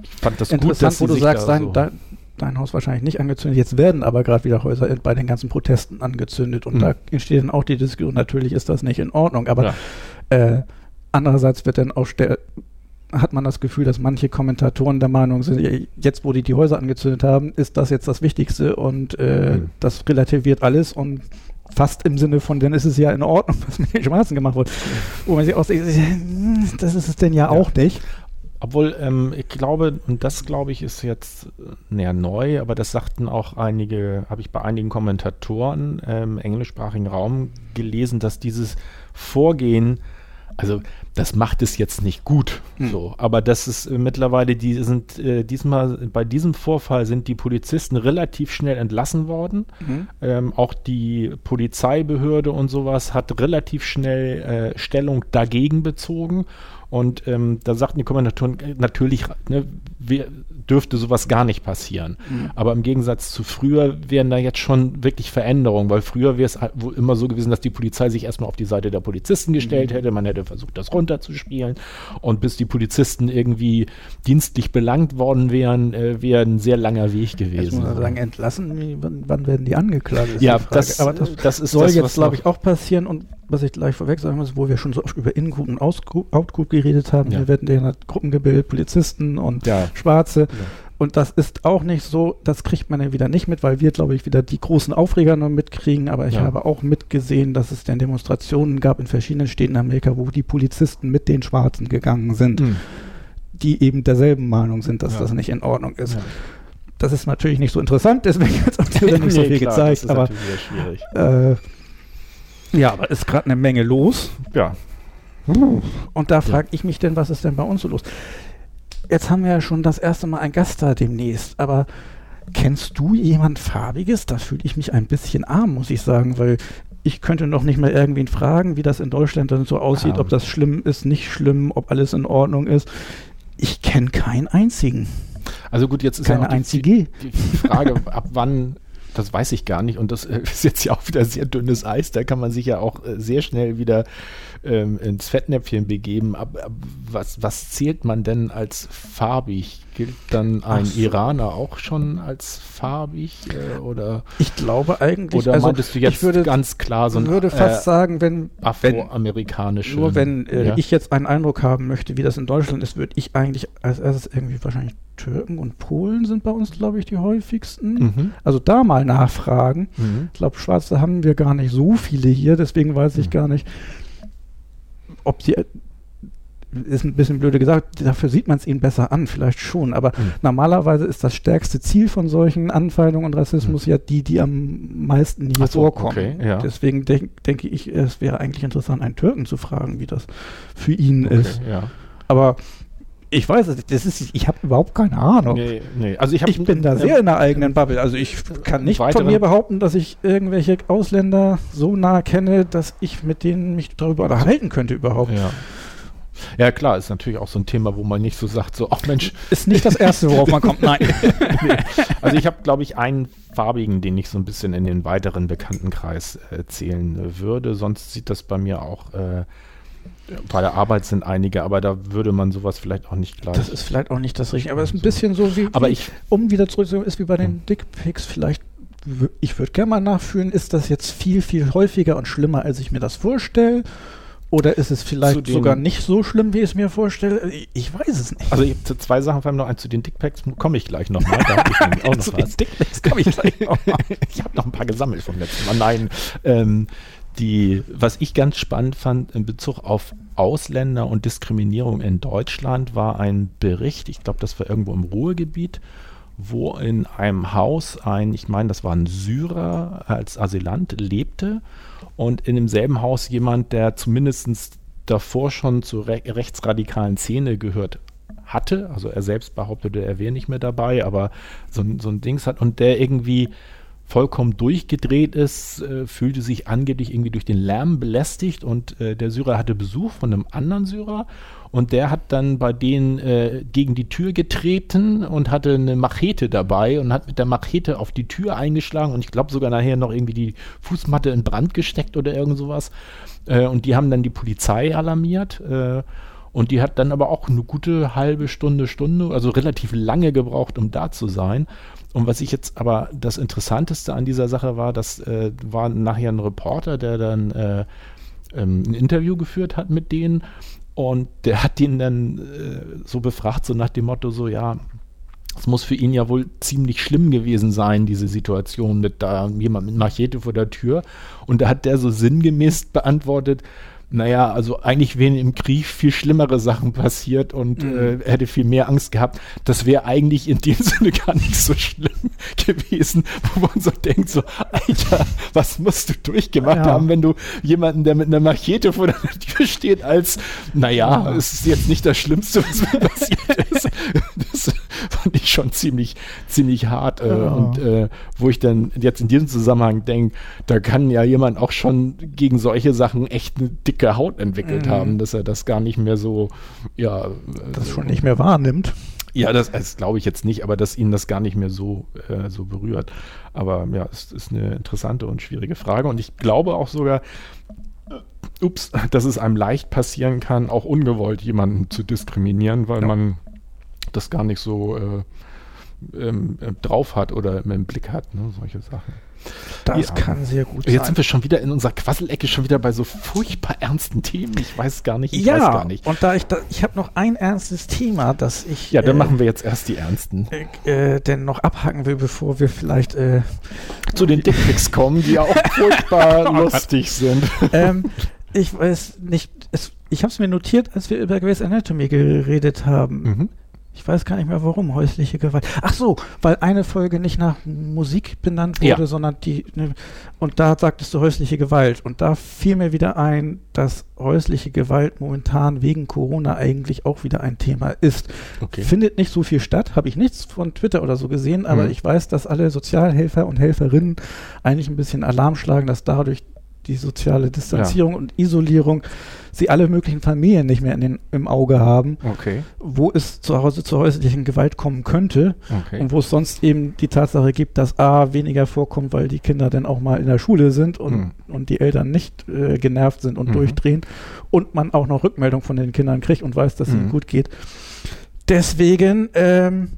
ich fand das Interessant, gut, wo du sagst, dein, so dein, dein, Haus wahrscheinlich nicht angezündet. Jetzt werden aber gerade wieder Häuser bei den ganzen Protesten angezündet und hm. da entsteht dann auch die Diskussion, natürlich ist das nicht in Ordnung, aber ja. äh, andererseits wird dann auch hat man das Gefühl, dass manche Kommentatoren der Meinung sind, jetzt wo die die Häuser angezündet haben, ist das jetzt das Wichtigste und äh, mhm. das relativiert alles und fast im Sinne von, dann ist es ja in Ordnung, was mit den Schwarzen gemacht wurde. Wo man sich auch das ist es denn ja, ja. auch nicht. Obwohl, ähm, ich glaube, und das glaube ich ist jetzt näher neu, aber das sagten auch einige, habe ich bei einigen Kommentatoren im englischsprachigen Raum gelesen, dass dieses Vorgehen, also das macht es jetzt nicht gut, hm. so, aber das ist äh, mittlerweile, die sind äh, diesmal, bei diesem Vorfall sind die Polizisten relativ schnell entlassen worden. Mhm. Ähm, auch die Polizeibehörde und sowas hat relativ schnell äh, Stellung dagegen bezogen und ähm, da sagten die Kommentatoren, äh, natürlich ne, wir, dürfte sowas gar nicht passieren. Mhm. Aber im Gegensatz zu früher wären da jetzt schon wirklich Veränderungen, weil früher wäre es immer so gewesen, dass die Polizei sich erstmal auf die Seite der Polizisten gestellt mhm. hätte. Man hätte versucht, das runterzuspielen. Und bis die Polizisten irgendwie dienstlich belangt worden wären, äh, wäre ein sehr langer Weg gewesen. Jetzt muss man sagen, entlassen, wann, wann werden die angeklagt? Ja, das, Aber das, das ist soll das, jetzt, glaube ich, auch passieren. Und was ich gleich vorweg sagen muss, wo wir schon so oft über Ingroup und Outgroup geredet haben, ja. hier werden ja Gruppen gebildet, Polizisten und ja. Schwarze. Ja. Und das ist auch nicht so, das kriegt man ja wieder nicht mit, weil wir, glaube ich, wieder die großen Aufreger noch mitkriegen. Aber ich habe auch mitgesehen, dass es dann Demonstrationen gab in verschiedenen Städten in Amerika, wo die Polizisten mit den Schwarzen gegangen sind, mhm. die eben derselben Meinung sind, dass das nicht in Ordnung ist. Das ist natürlich nicht so interessant, deswegen hat es auch nicht [laughs] nee, so viel klar, gezeigt. aber äh, ja, aber ist gerade eine Menge los. Ja. Und da frage ich mich denn, was ist denn bei uns so los? Jetzt haben wir ja schon das erste Mal einen Gast da demnächst, aber kennst du jemand Farbiges? Da fühle ich mich ein bisschen arm, muss ich sagen, weil ich könnte noch nicht mal irgendwen fragen, wie das in Deutschland dann so aussieht, um. ob das schlimm ist, nicht schlimm, ob alles in Ordnung ist. Ich kenne keinen einzigen. Also gut, jetzt ist Keine ja die, einzige. Die, die Frage, ab wann das weiß ich gar nicht. Und das äh, [laughs] ist jetzt ja auch wieder sehr dünnes Eis. Da kann man sich ja auch äh, sehr schnell wieder ähm, ins Fettnäpfchen begeben. Aber, aber was, was zählt man denn als farbig? Gilt dann ein so. Iraner auch schon als farbig? Äh, oder Ich glaube eigentlich, oder also meintest du jetzt ich würde, ganz klar so ein würde fast äh, sagen, wenn, wenn afroamerikanische? nur wenn äh, ja. ich jetzt einen Eindruck haben möchte, wie das in Deutschland ist, würde ich eigentlich als erstes irgendwie wahrscheinlich Türken und Polen sind bei uns, glaube ich, die häufigsten. Mhm. Also da mal nachfragen. Mhm. Ich glaube, Schwarze haben wir gar nicht so viele hier, deswegen weiß ich Mhm. gar nicht, ob die ist ein bisschen blöde gesagt, dafür sieht man es ihnen besser an, vielleicht schon, aber Mhm. normalerweise ist das stärkste Ziel von solchen Anfeindungen und Rassismus ja die, die am meisten hier so, vorkommen. okay, ja. Deswegen denk, denke ich, es wäre eigentlich interessant, einen Türken zu fragen, wie das für ihn ist. Okay, ja. Aber ich weiß es, das ist, ich habe überhaupt keine Ahnung. Nee, nee. Also ich, Ich bin da sehr in der eigenen Bubble. Also ich kann nicht von mir behaupten, dass ich irgendwelche Ausländer so nah kenne, dass ich mit denen mich darüber unterhalten könnte überhaupt. Ja. Ja, klar, ist natürlich auch so ein Thema, wo man nicht so sagt, so, ach Mensch, Ist nicht das Erste, worauf man kommt. Nein. [laughs] nee. Also ich habe, glaube ich, einen farbigen, den ich so ein bisschen in den weiteren Bekanntenkreis äh, zählen äh, würde. Sonst sieht das bei mir auch, äh, bei der Arbeit sind einige, aber da würde man sowas vielleicht auch nicht gleich. Das ist vielleicht auch nicht das Richtige, aber es ist ein bisschen so wie, aber ich, um wieder zurückzukommen, ist wie bei den Hm. Dickpics. Vielleicht, ich würde gerne mal nachfühlen, ist das jetzt viel, viel häufiger und schlimmer, als ich mir das vorstelle? Oder ist es vielleicht sogar nicht so schlimm, wie ich es mir vorstelle? Ich, weiß es nicht. also ich, zu zwei Sachen, vor allem noch eins zu den Dickpacks, komme ich gleich nochmal. Da habe ich auch Zu noch was. Dickpics komme ich gleich noch mal. ich [laughs] [laughs] habe noch ein paar gesammelt vom letzten Mal. Nein, ähm, die, was ich ganz spannend fand in Bezug auf Ausländer und Diskriminierung in Deutschland, war ein Bericht, ich glaube, das war irgendwo im Ruhrgebiet, wo in einem Haus ein, ich meine, das war ein Syrer als Asylant lebte. Und in demselben Haus jemand, der zumindest davor schon zur re rechtsradikalen Szene gehört hatte, also er selbst behauptete, er wäre nicht mehr dabei, aber so, so ein Dings hat. Und der irgendwie vollkommen durchgedreht ist, äh, fühlte sich angeblich irgendwie durch den Lärm belästigt und äh, der Syrer hatte Besuch von einem anderen Syrer und der hat dann bei denen äh, gegen die Tür getreten und hatte eine Machete dabei und hat mit der Machete auf die Tür eingeschlagen und ich glaube sogar nachher noch irgendwie die Fußmatte in Brand gesteckt oder irgend sowas. Äh, und die haben dann die Polizei alarmiert. Äh, und die hat dann aber auch eine gute halbe Stunde, Stunde, also relativ lange gebraucht, um da zu sein. Und was ich jetzt aber das Interessanteste an dieser Sache war, das äh, war nachher ein Reporter, der dann äh, ähm, ein Interview geführt hat mit denen. Und der hat ihn dann äh, so befragt, so nach dem Motto, so ja, es muss für ihn ja wohl ziemlich schlimm gewesen sein, diese Situation mit da jemand mit Machete vor der Tür. Und da hat der so sinngemäß beantwortet, naja, also eigentlich wären im Krieg viel schlimmere Sachen passiert und Mhm. äh, er hätte viel mehr Angst gehabt. Das wäre eigentlich in dem [laughs] Sinne gar nicht so schlimm [laughs] gewesen, wo man so denkt, so, Alter, was musst du durchgemacht Ja. haben, wenn du jemanden, der mit einer Machete vor der Tür steht, als, naja, Ja. es ist jetzt nicht das Schlimmste, was mir [laughs] passiert ist. Das [laughs] fand ich schon ziemlich, ziemlich hart. Äh, Ja. Und äh, wo ich dann jetzt in diesem Zusammenhang denke, da kann ja jemand auch schon gegen solche Sachen echt eine dicke Haut entwickelt Mhm. haben, dass er das gar nicht mehr so, ja, Das äh, schon nicht mehr wahrnimmt. ja, das, das glaube ich jetzt nicht, aber dass ihn das gar nicht mehr so, äh, so berührt. Aber ja, es ist eine interessante und schwierige Frage. Und ich glaube auch sogar, äh, ups, dass es einem leicht passieren kann, auch ungewollt jemanden zu diskriminieren, weil Ja. man das gar nicht so äh, ähm, äh, drauf hat oder im Blick hat, ne, solche Sachen. Das Ja. kann sehr gut Jetzt sein. sind wir schon wieder in unserer Quasselecke, schon wieder bei so furchtbar ernsten Themen. Ich weiß gar nicht, ich ja, weiß gar nicht. und da ich da, ich habe noch ein ernstes Thema, das ich Ja, dann äh, machen wir jetzt erst die ernsten. äh, denn noch abhaken will, bevor wir vielleicht äh, zu den Dickpics kommen, die ja auch [laughs] furchtbar lustig sind. ähm, ich weiß nicht, es, ich habe es mir notiert, als wir über Grey's Anatomy geredet haben. Mhm. Ich weiß gar nicht mehr warum, häusliche Gewalt. Ach so, weil eine Folge nicht nach Musik benannt wurde, Ja. sondern die, ne, und da sagtest du häusliche Gewalt. Und da fiel mir wieder ein, dass häusliche Gewalt momentan wegen Corona eigentlich auch wieder ein Thema ist. Okay. Findet nicht so viel statt, habe ich nichts von Twitter oder so gesehen, aber Mhm. ich weiß, dass alle Sozialhelfer und Helferinnen eigentlich ein bisschen Alarm schlagen, dass dadurch die soziale Distanzierung und Isolierung sie alle möglichen Familien nicht mehr in den, im Auge haben, Okay. wo es zu Hause zur häuslichen Gewalt kommen könnte Okay. und wo es sonst eben die Tatsache gibt, dass A weniger vorkommt, weil die Kinder dann auch mal in der Schule sind und, Mhm. und die Eltern nicht äh, genervt sind und Mhm. durchdrehen und man auch noch Rückmeldung von den Kindern kriegt und weiß, dass es ihnen Mhm. gut geht. Deswegen ähm,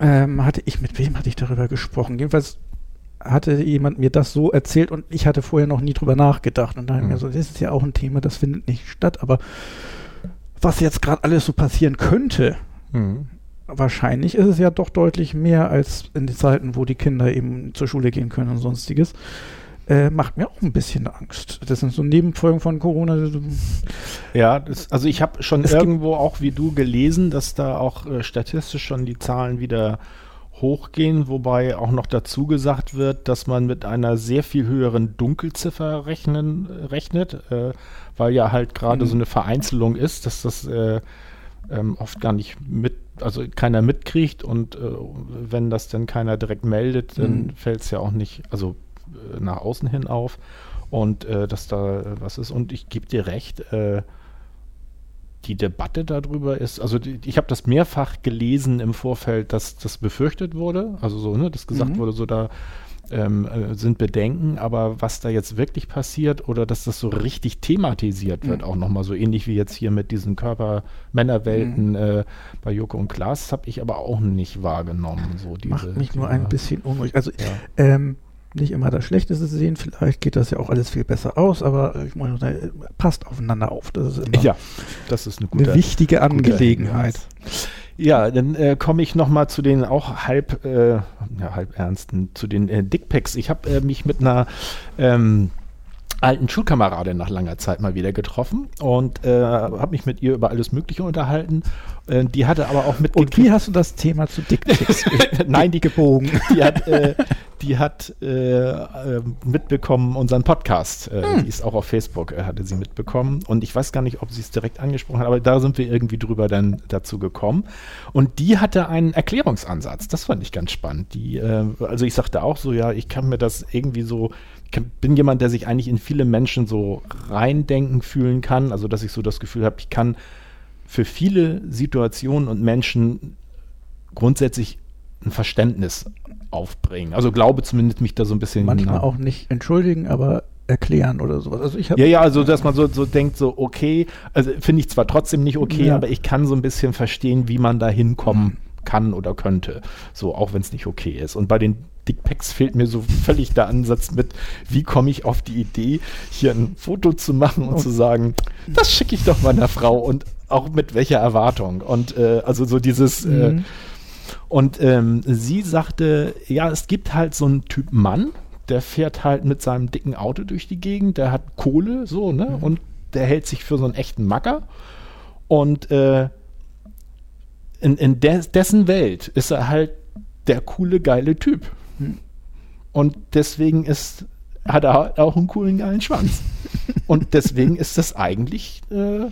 ähm, hatte ich, mit wem hatte ich darüber gesprochen? Jedenfalls hatte jemand mir das so erzählt und ich hatte vorher noch nie drüber nachgedacht. Und da habe ich Mhm. mir so, das ist ja auch ein Thema, das findet nicht statt, aber was jetzt gerade alles so passieren könnte, Mhm. wahrscheinlich ist es ja doch deutlich mehr als in den Zeiten, wo die Kinder eben zur Schule gehen können und sonstiges. Äh, macht mir auch ein bisschen Angst. Das sind so Nebenfolgen von Corona. Ja, das, also ich habe schon Es irgendwo auch wie du gelesen, dass da auch äh, statistisch schon die Zahlen wieder hochgehen, wobei auch noch dazu gesagt wird, dass man mit einer sehr viel höheren Dunkelziffer rechnen, rechnet, äh, weil ja halt gerade Mhm. so eine Vereinzelung ist, dass das äh, ähm, oft gar nicht mit, also keiner mitkriegt und äh, wenn das dann keiner direkt meldet, dann Mhm. fällt es ja auch nicht, also äh, nach außen hin auf und äh, dass da was ist. Und ich gebe dir recht, äh, die Debatte darüber ist, also die, ich habe das mehrfach gelesen im Vorfeld, dass das befürchtet wurde, also so, ne, dass gesagt Mhm. wurde, so da ähm, äh, sind Bedenken, aber was da jetzt wirklich passiert oder dass das so richtig thematisiert wird, Mhm. auch nochmal so ähnlich wie jetzt hier mit diesen Körper-Männerwelten äh, bei Joko und Klaas, habe ich aber auch nicht wahrgenommen. So diese, macht mich nur ein bisschen unruhig. Also Ja. ähm, nicht immer das Schlechteste sehen, vielleicht geht das ja auch alles viel besser aus, aber ich meine, passt aufeinander auf. Das ist immer Ja, das ist eine gute eine wichtige Angelegenheit. Ja, dann äh, komme ich noch mal zu den auch halb, äh, ja, halb ernsten, zu den äh, Dickpics. Ich habe äh, mich mit einer ähm, alten Schulkameradin nach langer Zeit mal wieder getroffen und äh, habe mich mit ihr über alles Mögliche unterhalten. Äh, die hatte aber auch mit Und wie hast du das Thema zu Dickpics [laughs] Nein, die gebogen? die hat, äh, die hat äh, äh, mitbekommen unseren Podcast. Äh, Hm. Die ist auch auf Facebook, äh, hatte sie mitbekommen. Und ich weiß gar nicht, ob sie es direkt angesprochen hat, aber da sind wir irgendwie drüber dann dazu gekommen. Und die hatte einen Erklärungsansatz. Das fand ich ganz spannend. Die, also ich sagte auch so, ja, ich kann mir das irgendwie so, bin jemand, der sich eigentlich in viele Menschen so reindenken fühlen kann. Also dass ich so das Gefühl habe, ich kann für viele Situationen und Menschen grundsätzlich ein Verständnis aufbringen. Also glaube zumindest mich da so ein bisschen. Manchmal auch nicht entschuldigen, aber erklären oder sowas. Also ich Ja, ja, also dass man so, so denkt, so okay, also finde ich zwar trotzdem nicht okay, Ja. aber ich kann so ein bisschen verstehen, wie man da hinkommen kann oder könnte. So, auch wenn es nicht okay ist. Und bei den Dickpacks fehlt mir so völlig der Ansatz mit, wie komme ich auf die Idee, hier ein Foto zu machen und Oh. zu sagen, das schicke ich doch meiner Frau und auch mit welcher Erwartung. Und äh, also so dieses, äh, Mhm. und ähm, sie sagte, ja, es gibt halt so einen Typ Mann, der fährt halt mit seinem dicken Auto durch die Gegend, der hat Kohle, so, ne? Und der hält sich für so einen echten Macker. Und äh, in, in des, dessen Welt ist er halt der coole, geile Typ. Hm. Und deswegen ist, hat er auch einen coolen, geilen Schwanz. [laughs] Und deswegen ist das eigentlich äh,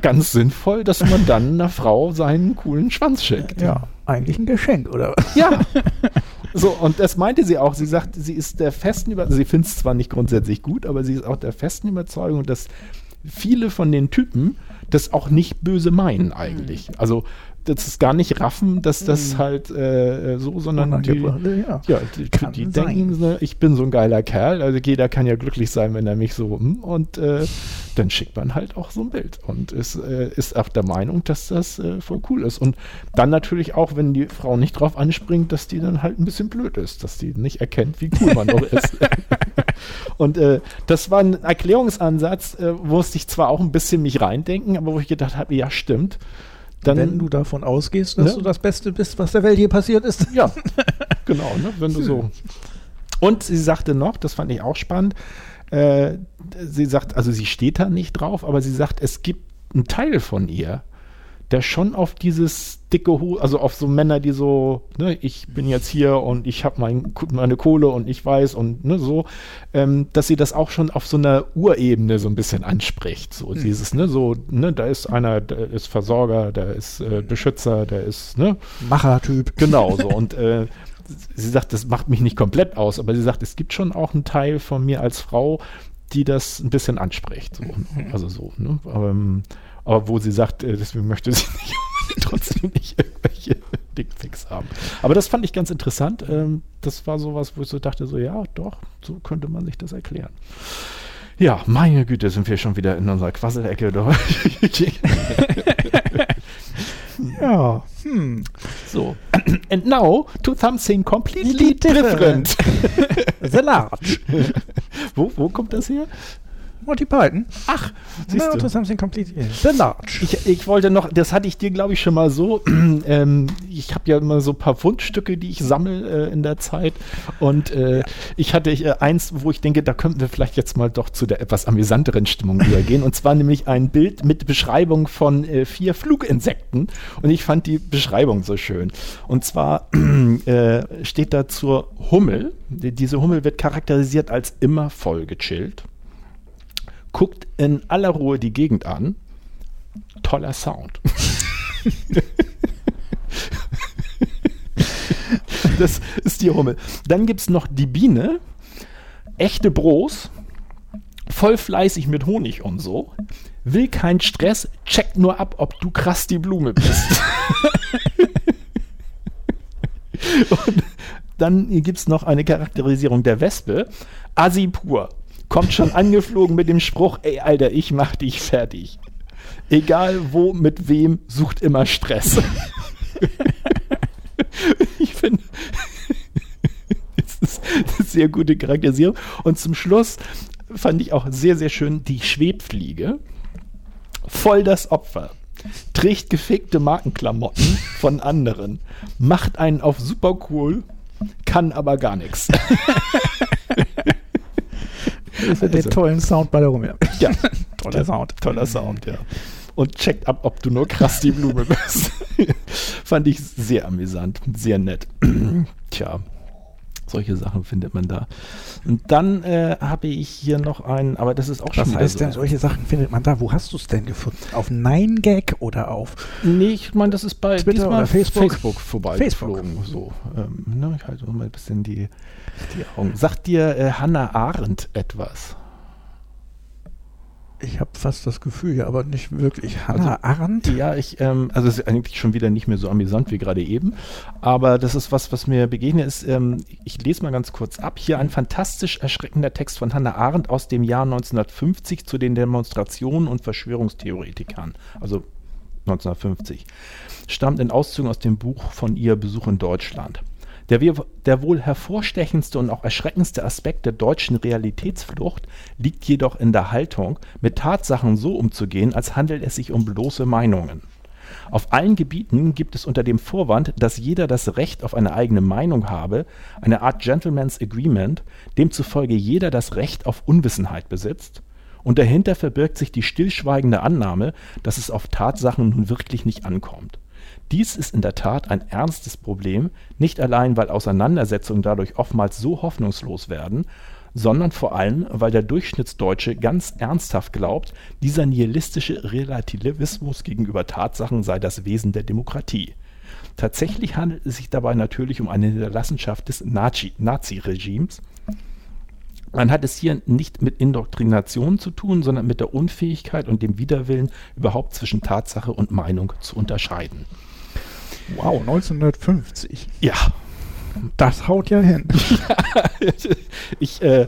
ganz sinnvoll, dass man dann einer Frau seinen coolen Schwanz schickt. ja, eigentlich ein Geschenk, oder? was? [laughs] Ja. So, und das meinte sie auch. Sie sagt, sie ist der festen Überzeugung, sie findet es zwar nicht grundsätzlich gut, aber sie ist auch der festen Überzeugung, dass viele von den Typen das auch nicht böse meinen eigentlich. Also, das ist gar nicht raffen, dass das Mhm. halt äh, so, sondern die, ja. ja, die, die sein. denken, ne, ich bin so ein geiler Kerl, also jeder kann ja glücklich sein, wenn er mich so, hm, und äh, dann schickt man halt auch so ein Bild und ist, äh, ist auch der Meinung, dass das äh, voll cool ist. Und dann natürlich auch, wenn die Frau nicht drauf anspringt, dass die dann halt ein bisschen blöd ist, dass die nicht erkennt, wie cool man doch ist. [laughs] und äh, das war ein Erklärungsansatz, äh, wo es sich zwar auch ein bisschen mich reindenken, aber wo ich gedacht habe, ja, stimmt. Dann, Wenn du davon ausgehst, dass Ne? du das Beste bist, was der Welt je passiert ist. ja, [laughs] genau, ne? wenn du so. Und sie sagte noch, das fand ich auch spannend, äh, sie sagt, also sie steht da nicht drauf, aber sie sagt, es gibt einen Teil von ihr, der schon auf dieses dicke Hu, also auf so Männer, die so, ne, ich bin jetzt hier und ich habe mein, meine Kohle und ich weiß und ne, so, ähm, dass sie das auch schon auf so einer Urebene so ein bisschen anspricht. So dieses, ne, so, ne, da ist einer, der ist Versorger, der ist äh, Beschützer, der ist, ne, Machertyp. Genau so. [laughs] Und äh, sie sagt, das macht mich nicht komplett aus, aber sie sagt, es gibt schon auch einen Teil von mir als Frau, die das ein bisschen anspricht. So. Also so, ne? aber, ähm, aber wo sie sagt, äh, deswegen möchte sie [laughs] nicht, trotzdem nicht irgendwelche [laughs] Dickpics haben. Aber das fand ich ganz interessant. Ähm, das war sowas, wo ich so dachte, so ja, doch, so könnte man sich das erklären. Ja, meine Güte, sind wir schon wieder in unserer Quasselecke. [laughs] Ja. Hm. so. And now to something completely different. The Large. wo, wo kommt das her? Monty Python. Ach, Siehst no, du. something completely. The Large. Ich, ich wollte noch, das hatte ich dir, glaube ich, schon mal so. [clears throat] ähm, ich habe ja immer so ein paar Fundstücke, die ich sammle äh, in der Zeit. Und äh, ich hatte äh, eins, wo ich denke, da könnten wir vielleicht jetzt mal doch zu der etwas amüsanteren Stimmung übergehen. Und zwar nämlich ein Bild mit Beschreibung von äh, vier Fluginsekten. Und ich fand die Beschreibung so schön. Und zwar [clears throat] äh, steht da zur Hummel. Die- Diese Hummel wird charakterisiert als immer voll gechillt. Guckt in aller Ruhe die Gegend an toller Sound. [laughs] das ist die Hummel. Dann gibt es noch die Biene, echte Bros, voll fleißig mit Honig und so, will keinen Stress, checkt nur ab, ob du krass die Blume bist. [laughs] und dann gibt es noch eine Charakterisierung der Wespe, Assi pur. Kommt schon angeflogen mit dem Spruch, ey Alter, ich mach dich fertig. Egal wo, mit wem, sucht immer Stress. [laughs] ich finde, [laughs] das ist eine sehr gute Charakterisierung. Und zum Schluss fand ich auch sehr, sehr schön die Schwebfliege. Voll das Opfer. Trägt gefickte Markenklamotten von anderen. Macht einen auf super cool, kann aber gar nichts. [laughs] Für den tollen Sound bei der Rumme. [laughs] Ja, Toller Sound. Toller Sound, ja. Und checkt ab, ob du nur krass die Blume bist. [laughs] Fand ich sehr amüsant, sehr nett. [clears throat] Tja, solche Sachen findet man da. Und dann äh, habe ich hier noch einen, aber das ist auch Was schon heißt wieder denn, so. solche Sachen findet man da? Wo hast du es denn gefunden? Auf 9gag oder auf Nee, ich meine, das ist bei Twitter oder Facebook? Facebook vorbeigeflogen. So, ähm, ne, ich halte mal ein bisschen die, die Augen. Sagt dir äh, Hannah Arendt etwas? Ich habe fast das Gefühl, ja, aber nicht wirklich. Hannah Arendt? Ja, ich, ähm, also es ist eigentlich schon wieder nicht mehr so amüsant wie gerade eben, aber das ist was, was mir begegnet ist. Ähm, ich lese mal ganz kurz ab. Hier ein fantastisch erschreckender Text von Hannah Arendt aus dem Jahr 1950 zu den Demonstrationen und Verschwörungstheoretikern, also 1950. Stammt in Auszügen aus dem Buch von ihr Besuch in Deutschland. Der, der wohl hervorstechendste und auch erschreckendste Aspekt der deutschen Realitätsflucht liegt jedoch in der Haltung, mit Tatsachen so umzugehen, als handelt es sich um bloße Meinungen. Auf allen Gebieten gibt es unter dem Vorwand, dass jeder das Recht auf eine eigene Meinung habe, eine Art Gentleman's Agreement, demzufolge jeder das Recht auf Unwissenheit besitzt, und dahinter verbirgt sich die stillschweigende Annahme, dass es auf Tatsachen nun wirklich nicht ankommt. Dies ist in der Tat ein ernstes Problem, nicht allein, weil Auseinandersetzungen dadurch oftmals so hoffnungslos werden, sondern vor allem, weil der Durchschnittsdeutsche ganz ernsthaft glaubt, dieser nihilistische Relativismus gegenüber Tatsachen sei das Wesen der Demokratie. Tatsächlich handelt es sich dabei natürlich um eine Hinterlassenschaft des Nazi- Nazi-Regimes. Man hat es hier nicht mit Indoktrination zu tun, sondern mit der Unfähigkeit und dem Widerwillen, überhaupt zwischen Tatsache und Meinung zu unterscheiden. Wow, 1950. Ja, Das haut ja hin. [laughs] ich äh,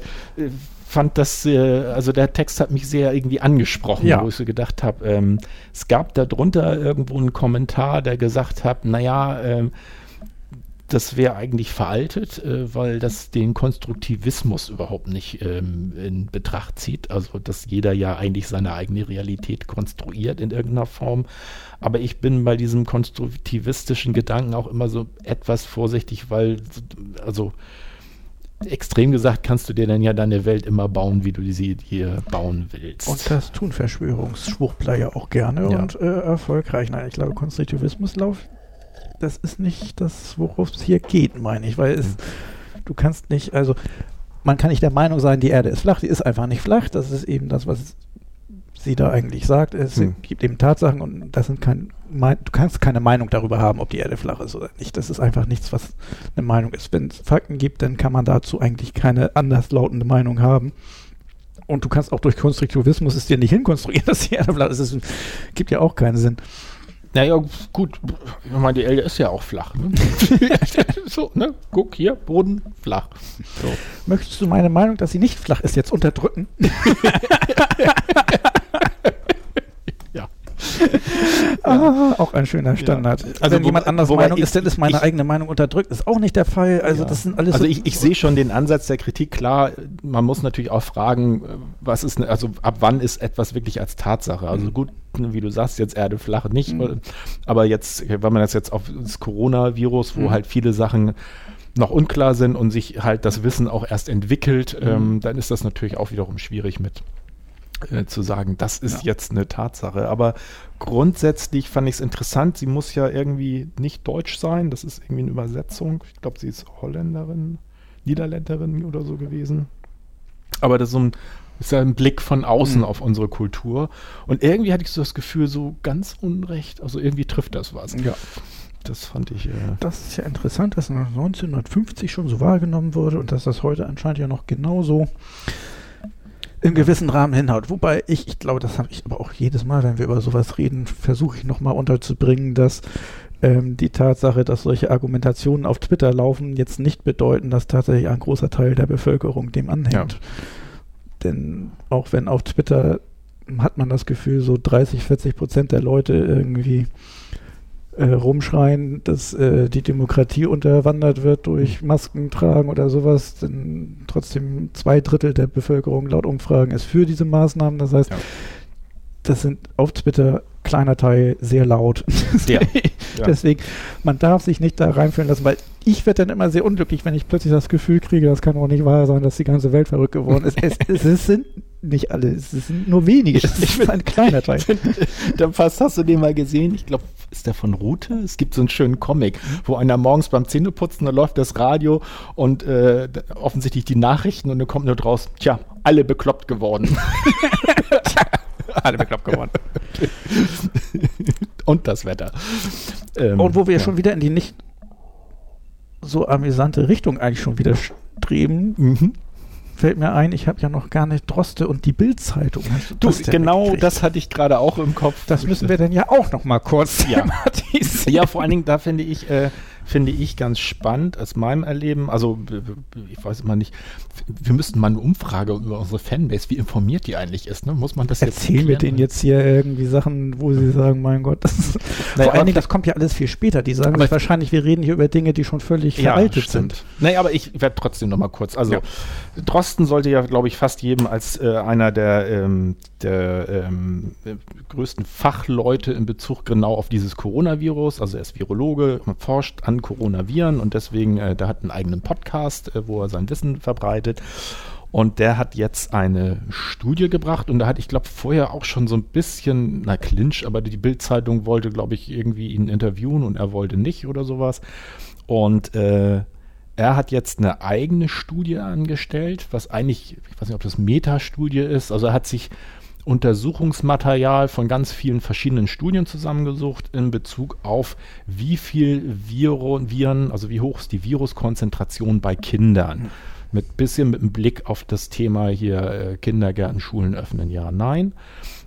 fand das, äh, also der Text hat mich sehr irgendwie angesprochen, Ja. wo ich so gedacht habe, ähm, es gab da drunter irgendwo einen Kommentar, der gesagt hat, naja, ähm, das wäre eigentlich veraltet, äh, weil das den Konstruktivismus überhaupt nicht ähm, in Betracht zieht. Also, dass jeder ja eigentlich seine eigene Realität konstruiert in irgendeiner Form. Aber ich bin bei diesem konstruktivistischen Gedanken auch immer so etwas vorsichtig, weil, also, extrem gesagt, kannst du dir dann ja deine Welt immer bauen, wie du sie dir bauen willst. Und das tun Verschwörungsschwurbler ja auch gerne Ja. und äh, erfolgreich. Nein, ich glaube, Konstruktivismus läuft. Das ist nicht das, worauf es hier geht, meine ich, weil es, du kannst nicht, also man kann nicht der Meinung sein, die Erde ist flach, die ist einfach nicht flach. Das ist eben das, was sie da eigentlich sagt. Es Hm. gibt eben Tatsachen und das sind kein, mein, du kannst keine Meinung darüber haben, ob die Erde flach ist oder nicht. Das ist einfach nichts, was eine Meinung ist. Wenn es Fakten gibt, dann kann man dazu eigentlich keine anderslautende Meinung haben. Und du kannst auch durch Konstruktivismus es dir nicht hinkonstruieren, [laughs] dass die Erde flach ist. Es gibt ja auch keinen Sinn. Naja, gut, ich meine, die Erde ist ja auch flach. Ne? [laughs] so, ne? Guck hier, Boden flach. So. Möchtest du meine Meinung, dass sie nicht flach ist, jetzt unterdrücken? [laughs] [laughs] Ja. Ah, auch ein schöner Standard. Also Wenn wo- jemand anders Meinung ich- ist, dann ist meine ich- eigene Meinung unterdrückt. Ist auch nicht der Fall. Also Ja. das sind alles Also so- ich, ich sehe schon den Ansatz der Kritik. Klar, man muss natürlich auch fragen, was ist, ne- also ab wann ist etwas wirklich als Tatsache? Also Mhm. gut, ne, wie du sagst, jetzt Erde flach nicht, Mhm. aber jetzt, wenn man das jetzt auf das Coronavirus, wo Mhm. halt viele Sachen noch unklar sind und sich halt das Wissen auch erst entwickelt, Mhm. ähm, dann ist das natürlich auch wiederum schwierig mit äh, zu sagen, das ist Ja. jetzt eine Tatsache. Aber grundsätzlich fand ich es interessant. Sie muss ja irgendwie nicht deutsch sein. Das ist irgendwie eine Übersetzung. Ich glaube, sie ist Holländerin, Niederländerin oder so gewesen. Aber das ist so ein, ist ja ein Blick von außen Mhm. auf unsere Kultur. Und irgendwie hatte ich so das Gefühl, so ganz unrecht. Also irgendwie trifft das was. ja. Das fand ich. Äh, Das ist ja interessant, dass 1950 schon so wahrgenommen wurde und dass das heute anscheinend ja noch genauso im gewissen Rahmen hinhaut. Wobei ich, ich glaube, das habe ich aber auch jedes Mal, wenn wir über sowas reden, versuche ich nochmal unterzubringen, dass ähm, die Tatsache, dass solche Argumentationen auf Twitter laufen, jetzt nicht bedeuten, dass tatsächlich ein großer Teil der Bevölkerung dem anhängt. Denn auch wenn auf Twitter hat man das Gefühl, so 30, 40 Prozent der Leute irgendwie äh, rumschreien, dass äh, die Demokratie unterwandert wird durch Masken tragen oder sowas, denn trotzdem zwei Drittel der Bevölkerung laut Umfragen ist für diese Maßnahmen. Das heißt, Ja. das sind auf Twitter kleiner Teil sehr laut. Ja. [laughs] Ja. Deswegen, man darf sich nicht da reinführen lassen, weil ich werde dann immer sehr unglücklich, wenn ich plötzlich das Gefühl kriege, das kann auch nicht wahr sein, dass die ganze Welt verrückt geworden ist. Es, es, es sind nicht alle, es sind nur wenige. Es ist ein kleiner Teil. Dann fast [laughs] hast du den mal gesehen. Ich glaube, ist der von Rute? Es gibt so einen schönen Comic, wo einer morgens beim Zähneputzen, da läuft das Radio und äh, offensichtlich die Nachrichten und dann kommt nur draus, tja, alle bekloppt geworden. [laughs] Alle bekloppt geworden. [laughs] und das Wetter. Ähm, Und wo wir ja. schon wieder in die nicht so amüsante Richtung eigentlich schon wieder streben, Mhm. Fällt mir ein, ich habe ja noch gar nicht Droste und die Bild-Zeitung. Du, das denn genau mitgekriegt? das hatte ich gerade auch im Kopf. Das müssen wir dann ja auch noch mal kurz Ja. [laughs] thematisieren. Ja, vor allen Dingen, da finde ich, äh, finde ich ganz spannend aus meinem Erleben. Also, ich weiß immer nicht, wir müssten mal eine Umfrage über unsere Fanbase, wie informiert die eigentlich ist. Ne? Muss man das jetzt Erzählen wir erklären? denen jetzt hier irgendwie Sachen, wo sie sagen, mein Gott, das ist, Naja, vor allen Dingen, das kommt ja alles viel später. Die sagen Aber- sich wahrscheinlich, wir reden hier über Dinge, die schon völlig veraltet sind. Naja, aber ich werde trotzdem noch mal kurz. Also, Ja. Drosten sollte ja, glaube ich, fast jedem als äh, einer der, ähm, der ähm, äh, größten Fachleute in Bezug genau auf dieses Coronavirus. Also, er ist Virologe, forscht an Coronaviren und deswegen, äh, der hat einen eigenen Podcast, äh, wo er sein Wissen verbreitet. Und der hat jetzt eine Studie gebracht und da hatte ich glaube vorher auch schon so ein bisschen, na Clinch, aber die Bild-Zeitung wollte, glaube ich, irgendwie ihn interviewen und er wollte nicht oder sowas. Und äh, er hat jetzt eine eigene Studie angestellt, was eigentlich, ich weiß nicht, ob das Metastudie ist, also er hat sich Untersuchungsmaterial von ganz vielen verschiedenen Studien zusammengesucht in Bezug auf wie viel Viro, Viren, also wie hoch ist die Viruskonzentration bei Kindern. Mit bisschen mit einem Blick auf das Thema hier äh, Kindergärten, Schulen öffnen, ja, nein.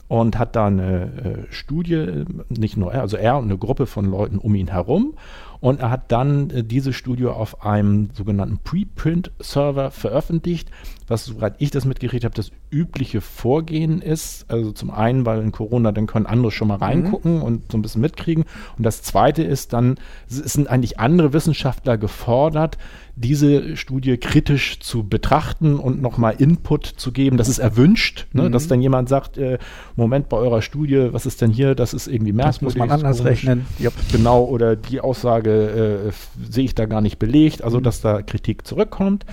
Und hat da eine äh, Studie, nicht nur er, also er und eine Gruppe von Leuten um ihn herum. Und er hat dann äh, diese Studie auf einem sogenannten Preprint-Server veröffentlicht, was, soweit ich das mitgekriegt habe, das übliche Vorgehen ist. Also zum einen, weil in Corona, dann können andere schon mal reingucken und so ein bisschen mitkriegen. Und das zweite ist dann, es sind eigentlich andere Wissenschaftler gefordert, diese Studie kritisch zu betrachten und nochmal Input zu geben. Das ist erwünscht, ne? Mhm. dass dann jemand sagt, äh, Moment, bei eurer Studie, was ist denn hier? Das ist irgendwie Das muss merkwürdig. man anders rechnen. Jupp. Genau, oder die Aussage äh, sehe ich da gar nicht belegt, Mhm. also dass da Kritik zurückkommt.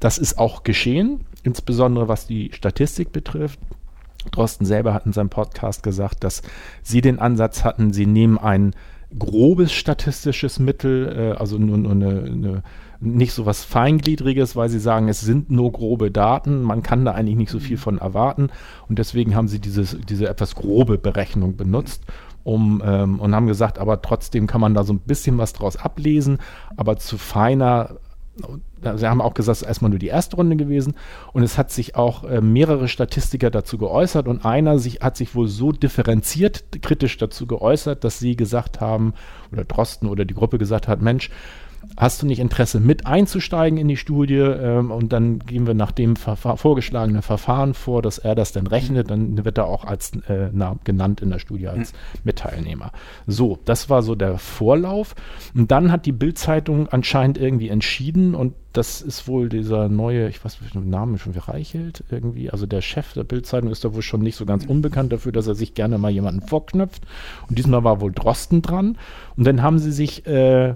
Das ist auch geschehen, insbesondere was die Statistik betrifft. Drosten selber hat in seinem Podcast gesagt, dass sie den Ansatz hatten, sie nehmen ein grobes statistisches Mittel, äh, also nur, nur eine, eine, nicht so was Feingliedriges, weil sie sagen, es sind nur grobe Daten, man kann da eigentlich nicht so viel von erwarten. Und deswegen haben sie dieses, diese etwas grobe Berechnung benutzt. Um, ähm, und haben gesagt, aber trotzdem kann man da so ein bisschen was draus ablesen, aber zu feiner Sie haben auch gesagt, es ist erstmal nur die erste Runde gewesen. Und es hat sich auch äh, mehrere Statistiker dazu geäußert. Und einer sich, hat sich wohl so differenziert kritisch dazu geäußert, dass sie gesagt haben, oder Drosten oder die Gruppe gesagt hat, Mensch, hast du nicht Interesse mit einzusteigen in die Studie ähm, und dann gehen wir nach dem Verfa vorgeschlagenen Verfahren vor, dass er das dann rechnet, dann wird er auch als äh, na, genannt in der Studie als Mitteilnehmer. So, das war so der Vorlauf. Und dann hat die Bildzeitung anscheinend irgendwie entschieden und das ist wohl dieser neue, ich weiß nicht, den Namen schon wie Reichelt irgendwie, also der Chef der Bildzeitung ist da wohl schon nicht so ganz unbekannt dafür, dass er sich gerne mal jemanden vorknöpft. Und diesmal war wohl Drosten dran. Und dann haben sie sich äh,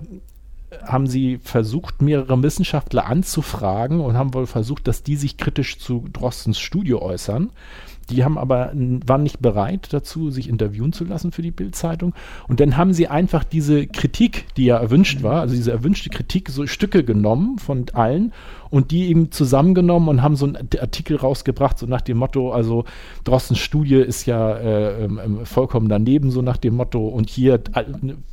haben sie versucht, mehrere Wissenschaftler anzufragen und haben wohl versucht, dass die sich kritisch zu Drostens Studio äußern. Die haben aber, waren nicht bereit dazu, sich interviewen zu lassen für die Bildzeitung. Und dann haben sie einfach diese Kritik, die ja erwünscht war, also diese erwünschte Kritik, so Stücke genommen von allen und die eben zusammengenommen und haben so einen Artikel rausgebracht, so nach dem Motto, also Drossens Studie ist ja äh, äh, vollkommen daneben, so nach dem Motto, und hier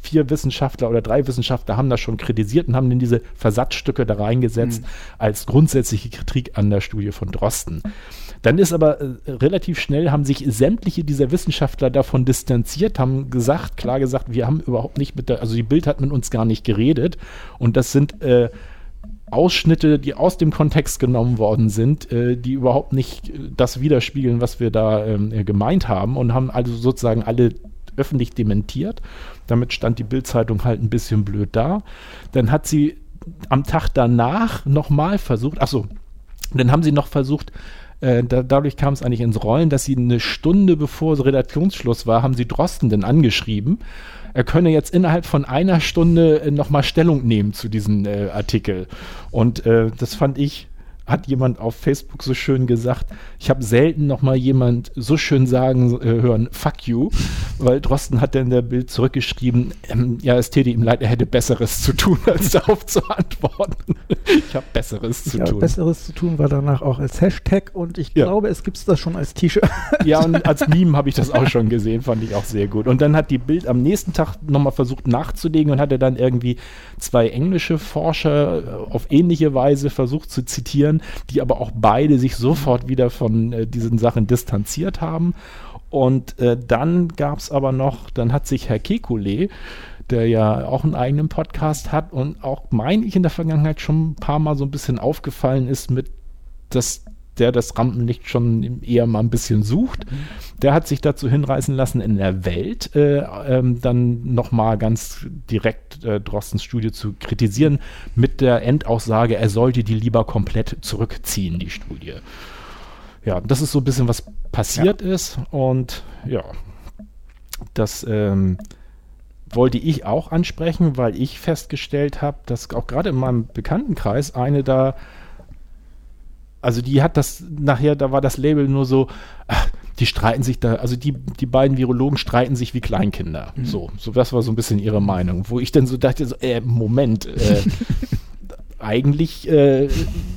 vier Wissenschaftler oder drei Wissenschaftler haben das schon kritisiert und haben dann diese Versatzstücke da reingesetzt mhm. als grundsätzliche Kritik an der Studie von Drosten. Dann ist aber äh, relativ schnell, haben sich sämtliche dieser Wissenschaftler davon distanziert, haben gesagt, klar gesagt, wir haben überhaupt nicht mit der, also die Bild hat mit uns gar nicht geredet und das sind äh, Ausschnitte, die aus dem Kontext genommen worden sind, äh, die überhaupt nicht äh, das widerspiegeln, was wir da ähm, äh, gemeint haben und haben also sozusagen alle öffentlich dementiert. Damit stand die Bildzeitung halt ein bisschen blöd da. Dann hat sie am Tag danach nochmal versucht, achso, dann haben sie noch versucht, äh, da, dadurch kam es eigentlich ins Rollen, dass sie eine Stunde bevor Redaktionsschluss war, haben sie Drosten dann angeschrieben er könne jetzt innerhalb von einer Stunde äh, nochmal Stellung nehmen zu diesem äh, Artikel. Und äh, das fand ich hat jemand auf Facebook so schön gesagt, ich habe selten noch mal jemand so schön sagen äh, hören, fuck you, weil Drosten hat dann in der Bild zurückgeschrieben, ähm, ja, es täte ihm leid, er hätte Besseres zu tun, als [laughs] darauf zu antworten. ich habe Besseres zu ja, tun. Besseres zu tun war danach auch als Hashtag und ich ja. glaube, es gibt das schon als T-Shirt. [laughs] ja, und als Meme habe ich das auch schon gesehen, fand ich auch sehr gut. Und dann hat die Bild am nächsten Tag noch mal versucht nachzulegen und hatte dann irgendwie zwei englische Forscher äh, auf ähnliche Weise versucht zu zitieren die aber auch beide sich sofort wieder von äh, diesen Sachen distanziert haben. Und äh, dann gab es aber noch, dann hat sich Herr Kekulé, der ja auch einen eigenen Podcast hat und auch, meine ich, in der Vergangenheit schon ein paar Mal so ein bisschen aufgefallen ist mit, dass der das Rampenlicht schon eher mal ein bisschen sucht. Der hat sich dazu hinreißen lassen, in der Welt äh, ähm, dann nochmal ganz direkt äh, Drostens Studie zu kritisieren, mit der Endaussage, er sollte die lieber komplett zurückziehen, die Studie. Ja, das ist so ein bisschen, was passiert ja. ist und ja, das ähm, wollte ich auch ansprechen, weil ich festgestellt habe, dass auch gerade in meinem Bekanntenkreis eine da also die hat das nachher, da war das Label nur so, ach, die streiten sich da, also die, die beiden Virologen streiten sich wie Kleinkinder. Mhm. So, so, das war so ein bisschen ihre Meinung, wo ich dann so dachte, so, äh, Moment, äh, [laughs] eigentlich äh,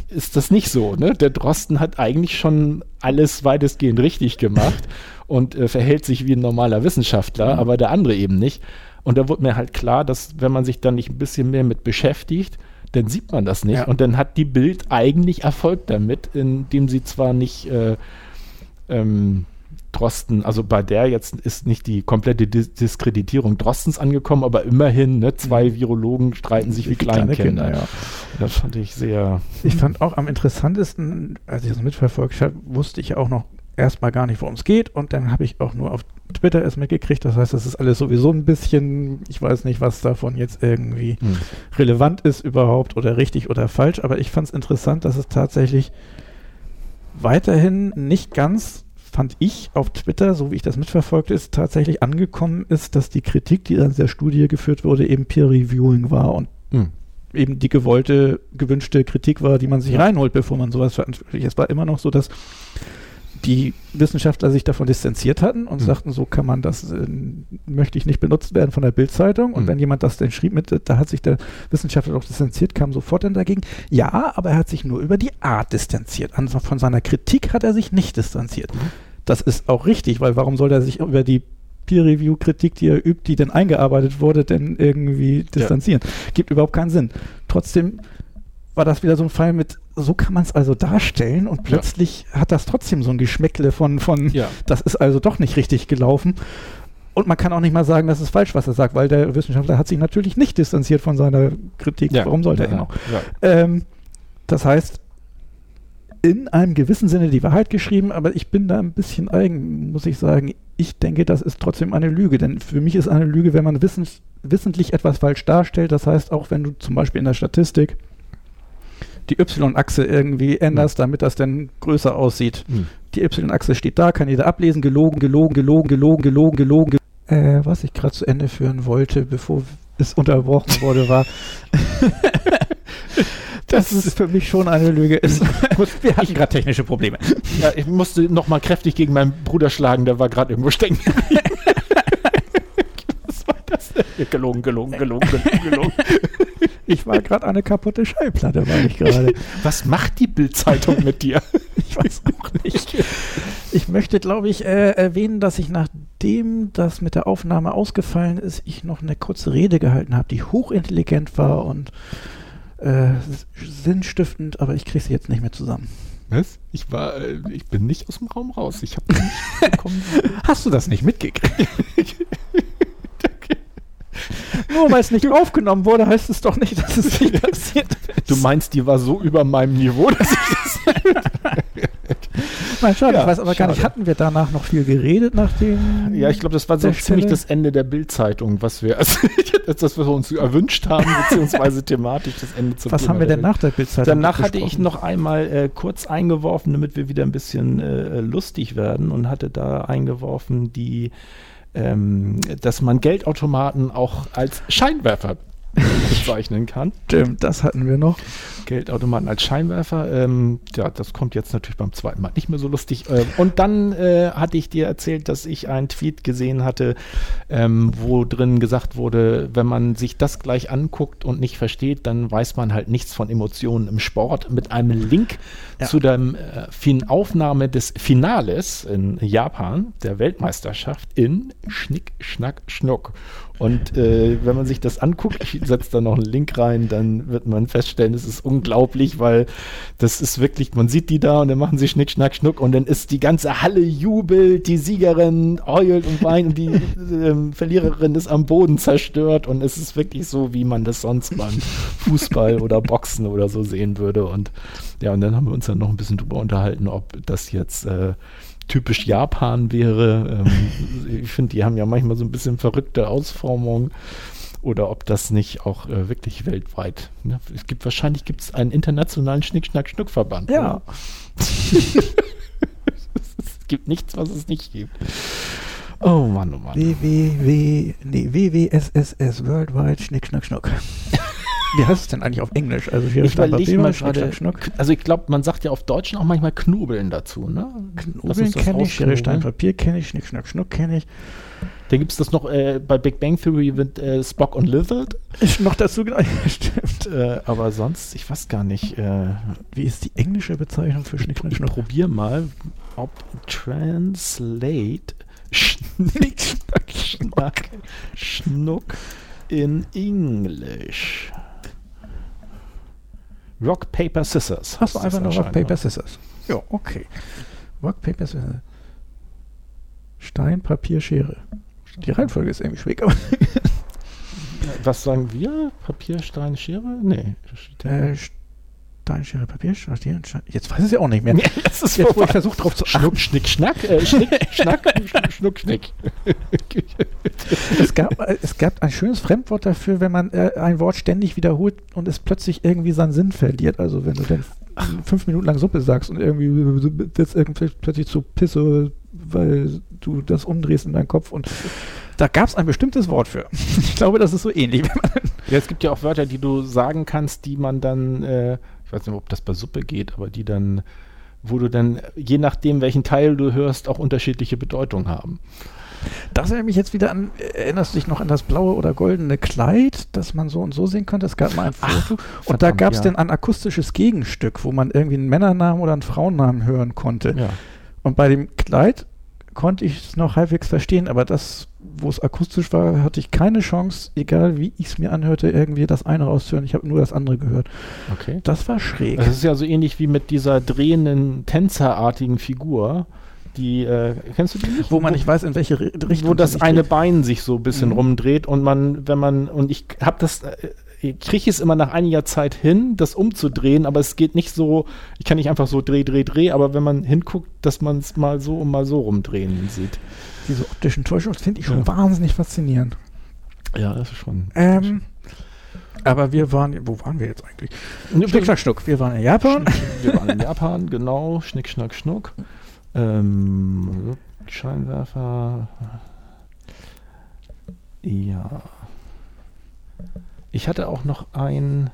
ist das nicht so, ne? Der Drosten hat eigentlich schon alles weitestgehend richtig gemacht [laughs] und äh, verhält sich wie ein normaler Wissenschaftler, mhm. aber der andere eben nicht. Und da wurde mir halt klar, dass wenn man sich dann nicht ein bisschen mehr mit beschäftigt, dann sieht man das nicht. Ja. Und dann hat die Bild eigentlich Erfolg damit, indem sie zwar nicht äh, ähm, Drosten, also bei der jetzt ist nicht die komplette Dis Diskreditierung Drostens angekommen, aber immerhin, ne, zwei mhm. Virologen streiten sich wie, wie Kleinkinder. Kinder, ja. Das fand ich sehr. Ich fand auch am interessantesten, als ich das mitverfolgt habe, wusste ich auch noch erstmal gar nicht, worum es geht und dann habe ich auch nur auf Twitter es mitgekriegt. Das heißt, das ist alles sowieso ein bisschen, ich weiß nicht, was davon jetzt irgendwie hm. relevant ist überhaupt oder richtig oder falsch, aber ich fand es interessant, dass es tatsächlich weiterhin nicht ganz, fand ich auf Twitter, so wie ich das mitverfolgt ist, tatsächlich angekommen ist, dass die Kritik, die an der Studie geführt wurde, eben Peer-Reviewing war und hm eben die gewollte, gewünschte Kritik war, die man sich reinholt, bevor man sowas veröffentlicht. Es war immer noch so, dass die Wissenschaftler sich davon distanziert hatten und Mhm. sagten, so kann man das, äh, möchte ich nicht benutzt werden von der Bildzeitung. Und Mhm. wenn jemand das denn schrieb mit, da hat sich der Wissenschaftler doch distanziert, kam sofort dann dagegen. Ja, aber er hat sich nur über die Art distanziert. Also von seiner Kritik hat er sich nicht distanziert. Mhm. Das ist auch richtig, weil warum soll er sich über die Peer-Review-Kritik, die er übt, die dann eingearbeitet wurde, denn irgendwie distanzieren? Gibt überhaupt keinen Sinn. Trotzdem war das wieder so ein Fall mit, so kann man es also darstellen und plötzlich hat das trotzdem so ein Geschmäckle von, von Ja. das ist also doch nicht richtig gelaufen. Und man kann auch nicht mal sagen, das ist falsch, was er sagt, weil der Wissenschaftler hat sich natürlich nicht distanziert von seiner Kritik. Warum sollte er ja? Ja. Ähm, das heißt, in einem gewissen Sinne die Wahrheit geschrieben, aber ich bin da ein bisschen eigen, muss ich sagen. Ich denke, das ist trotzdem eine Lüge, denn für mich ist eine Lüge, wenn man wissens, wissentlich etwas falsch darstellt. Das heißt, auch wenn du zum Beispiel in der Statistik die Y-Achse irgendwie änderst, damit das dann größer aussieht. Hm. Die Y-Achse steht da, kann jeder ablesen, gelogen, gelogen, gelogen, gelogen, gelogen, gelogen. gelogen. Äh, was ich gerade zu Ende führen wollte, bevor es unterbrochen wurde, war, [laughs] dass es für mich schon eine Lüge ist. [laughs] Wir hatten gerade technische Probleme. Ja, ich musste noch mal kräftig gegen meinen Bruder schlagen, der war gerade irgendwo stecken. [laughs] Was war das denn? Gelogen, gelogen, gelogen, gelogen, gelogen. Ich war gerade eine kaputte Schallplatte, war ich gerade. [laughs] Was macht die Bildzeitung mit dir? [laughs] Ich weiß auch nicht. Ich möchte, glaube ich, äh, erwähnen, dass ich nachdem das mit der Aufnahme ausgefallen ist, ich noch eine kurze Rede gehalten habe, die hochintelligent war und äh, sinnstiftend, aber ich kriege sie jetzt nicht mehr zusammen. Was? Ich war, äh, ich bin nicht aus dem Raum raus. Ich habe nicht bekommen. [laughs] Hast du das nicht mitgekriegt? Nur weil es nicht aufgenommen wurde, heißt es doch nicht, dass es nicht passiert ist. Du meinst, die war so über meinem Niveau, dass ich [laughs] Nein, schade, Ja, ich weiß aber gar nicht, schade. hatten wir danach noch viel geredet nach dem... Ja, ich glaube, das war so ziemlich Stelle- das Ende der Bildzeitung, was wir, also, [laughs] das, das wir uns erwünscht haben, [laughs] beziehungsweise thematisch das Ende zum Was haben wir denn Bild. nach der Bildzeitung Danach hatte ich noch einmal äh, kurz eingeworfen, damit wir wieder ein bisschen äh, lustig werden und hatte da eingeworfen, die, ähm, dass man Geldautomaten auch als Scheinwerfer bezeichnen kann. Stimmt, das hatten wir noch. Geldautomaten als Scheinwerfer. Ähm, ja, das kommt jetzt natürlich beim zweiten Mal nicht mehr so lustig. Ähm, und dann äh, hatte ich dir erzählt, dass ich einen Tweet gesehen hatte, ähm, wo drin gesagt wurde, wenn man sich das gleich anguckt und nicht versteht, dann weiß man halt nichts von Emotionen im Sport. Mit einem Link Ja. zu der äh, Aufnahme des Finales in Japan, der Weltmeisterschaft in Schnick, Schnack, Schnuck. Und äh, wenn man sich das anguckt, ich setze da noch einen Link rein, dann wird man feststellen, es ist unglaublich, weil das ist wirklich, man sieht die da und dann machen sie Schnick, Schnack, Schnuck und dann ist die ganze Halle jubelt, die Siegerin heult und weint und die [laughs] ähm, Verliererin ist am Boden zerstört und es ist wirklich so, wie man das sonst beim Fußball oder Boxen oder so sehen würde. Und ja, und dann haben wir uns dann noch ein bisschen drüber unterhalten, ob das jetzt äh, typisch Japan wäre. Ähm, ich finde, die haben ja manchmal so ein bisschen verrückte Ausformungen. Oder ob das nicht auch äh, wirklich weltweit. Ne? Es gibt wahrscheinlich gibt es einen internationalen Schnick-Schnack-Schnuck-Verband. Ja. [laughs] es gibt nichts, was es nicht gibt. Oh Mann, oh Mann. WWW, nee, WWSSS, Worldwide, Schnick, Schnack, Schnuck. [laughs] Wie heißt es denn eigentlich auf Englisch? Also hier Ich überlege mal Schnick, gerade, Schnack, Schnuck. also ich glaube, man sagt ja auf Deutsch auch manchmal Knobeln dazu, ne? Knobeln kenne ich, Schere, Stein. Papier kenne ich, Schnick, Schnack, Schnuck kenne ich. Da gibt es das noch äh, bei Big Bang Theory mit äh, Spock und Lizard. Ist noch dazu genau, [laughs] stimmt. Äh, aber sonst, ich weiß gar nicht. Äh, Wie ist die englische Bezeichnung für Schnick, Schnack, ich probier mal, ob Translate [laughs] Schnick, Schnack, Schnuck in English. Rock, Paper, Scissors. Hast du einfach nur Rock, Paper? Scissors? Ja, okay. Rock, Paper, Scissors. Stein, Papier, Schere. Die Reihenfolge ist irgendwie schwierig, aber Was sagen wir? Papier, Stein, Schere? Nee. äh, Stein, Schere, Papier, Stein. Jetzt weiß ich es ja auch nicht mehr. Das ist Jetzt, wo ich versuche drauf zu achten. Schnuck, Schnick, Schnack, äh, Schnick, [laughs] Schnack, Schnuck, Schnuck, Schnick. Es gab, äh, es gab ein schönes Fremdwort dafür, wenn man äh, ein Wort ständig wiederholt und es plötzlich irgendwie seinen Sinn verliert. Also wenn du dann fünf Minuten lang Suppe sagst und irgendwie wird es irgendwie plötzlich zu Pisse, weil du das umdrehst in deinem Kopf und da gab es ein bestimmtes Wort für. Ich glaube, das ist so ähnlich. Ja, es gibt ja auch Wörter, die du sagen kannst, die man dann, äh, ich weiß nicht, ob das bei Suppe geht, aber die dann wo du dann, je nachdem, welchen Teil du hörst, auch unterschiedliche Bedeutungen haben. Das erinnert mich jetzt wieder an, erinnerst du dich noch an das blaue oder goldene Kleid, das man so und so sehen konnte? Es gab mal ein Foto Ach, und da gab es ja. dann ein akustisches Gegenstück, wo man irgendwie einen Männernamen oder einen Frauennamen hören konnte. Ja. Und bei dem Kleid konnte ich es noch halbwegs verstehen, aber das, wo es akustisch war, hatte ich keine Chance, egal wie ich es mir anhörte, irgendwie das eine rauszuhören. Ich habe nur das andere gehört. Okay. Das war schräg. Das ist ja so ähnlich wie mit dieser drehenden, tänzerartigen Figur. Die, äh, kennst du die nicht? wo man nicht weiß, in welche Ri- Richtung wo das eine dreht. Bein sich so ein bisschen Mhm. rumdreht und man, wenn man, und ich habe das, äh, kriege es immer nach einiger Zeit hin, das umzudrehen, aber es geht nicht so, ich kann nicht einfach so dreh, dreh, dreh, aber wenn man hinguckt, dass man es mal so und mal so rumdrehen sieht. Diese optischen Täuschungen finde ich schon Ja. wahnsinnig faszinierend. Ja, das ist schon. Ähm, aber wir waren, wo waren wir jetzt eigentlich? Schnick, schnack, schnuck. Wir waren in Japan. Wir waren in Japan, [laughs] genau, Schnick, Schnack, Schnuck. Ähm, Scheinwerfer. Ja. Ich hatte auch noch ein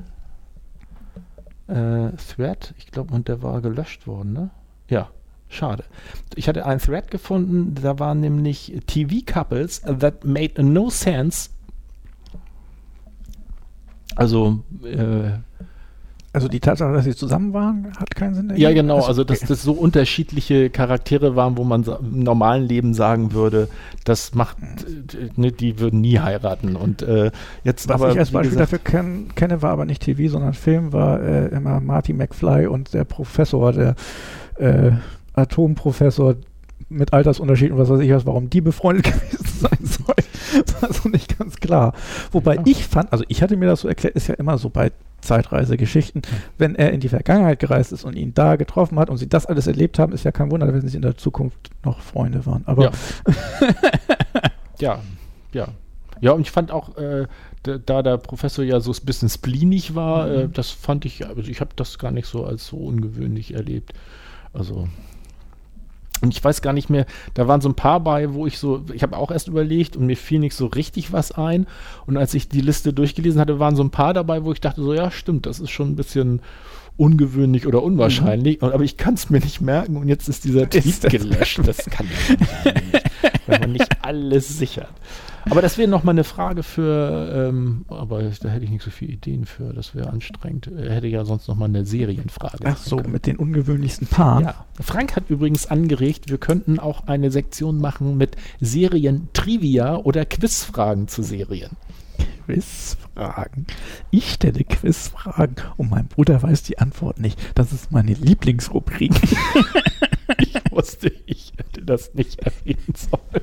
äh, Thread, ich glaube, und der war gelöscht worden, ne? Ja, schade. Ich hatte einen Thread gefunden, da waren nämlich TV-Couples that made no sense. Also, äh, Also die Tatsache, dass sie zusammen waren, hat keinen Sinn. Ja, genau. Also, dass okay. das so unterschiedliche Charaktere waren, wo man im normalen Leben sagen würde, das macht, äh, ne, die würden nie heiraten. Und äh, jetzt Was aber. ich als Beispiel gesagt, dafür kenn, kenne, war aber nicht TV, sondern Film, war äh, immer Marty McFly und der Professor, der äh, Atomprofessor mit Altersunterschieden und was weiß ich was, warum die befreundet [laughs] gewesen sein sollen. Das [laughs] war so nicht ganz klar. Wobei Ja. ich fand, also ich hatte mir das so erklärt, ist ja immer so bei Zeitreisegeschichten, wenn er in die Vergangenheit gereist ist und ihn da getroffen hat und sie das alles erlebt haben, ist ja kein Wunder, wenn sie in der Zukunft noch Freunde waren. Aber Ja. [laughs] ja, ja. Ja, und ich fand auch, äh, da, der Professor ja so ein bisschen spleenig war, äh, das fand ich, also ich habe das gar nicht so als so ungewöhnlich erlebt. Also. Und ich weiß gar nicht mehr, da waren so ein paar bei, wo ich so, ich habe auch erst überlegt und mir fiel nicht so richtig was ein. Und als ich die Liste durchgelesen hatte, waren so ein paar dabei, wo ich dachte, so, ja, stimmt, das ist schon ein bisschen ungewöhnlich oder unwahrscheinlich. Und, aber ich kann es mir nicht merken und jetzt ist dieser Tweet gelöscht. Das kann ja nicht, wenn man nicht [laughs] alles sichert. Aber das wäre nochmal eine Frage für, ähm, aber da hätte ich nicht so viele Ideen für, das wäre anstrengend. Er hätte ja sonst nochmal eine Serienfrage. ach so, mit den ungewöhnlichsten Paaren. Ja, Frank hat übrigens angeregt, wir könnten auch eine Sektion machen mit Serien-Trivia oder Quizfragen zu Serien. Quizfragen. Ich stelle Quizfragen und mein Bruder weiß die Antwort nicht. Das ist meine Lieblingsrubrik. [laughs] Ich wusste, ich hätte das nicht erwähnen sollen.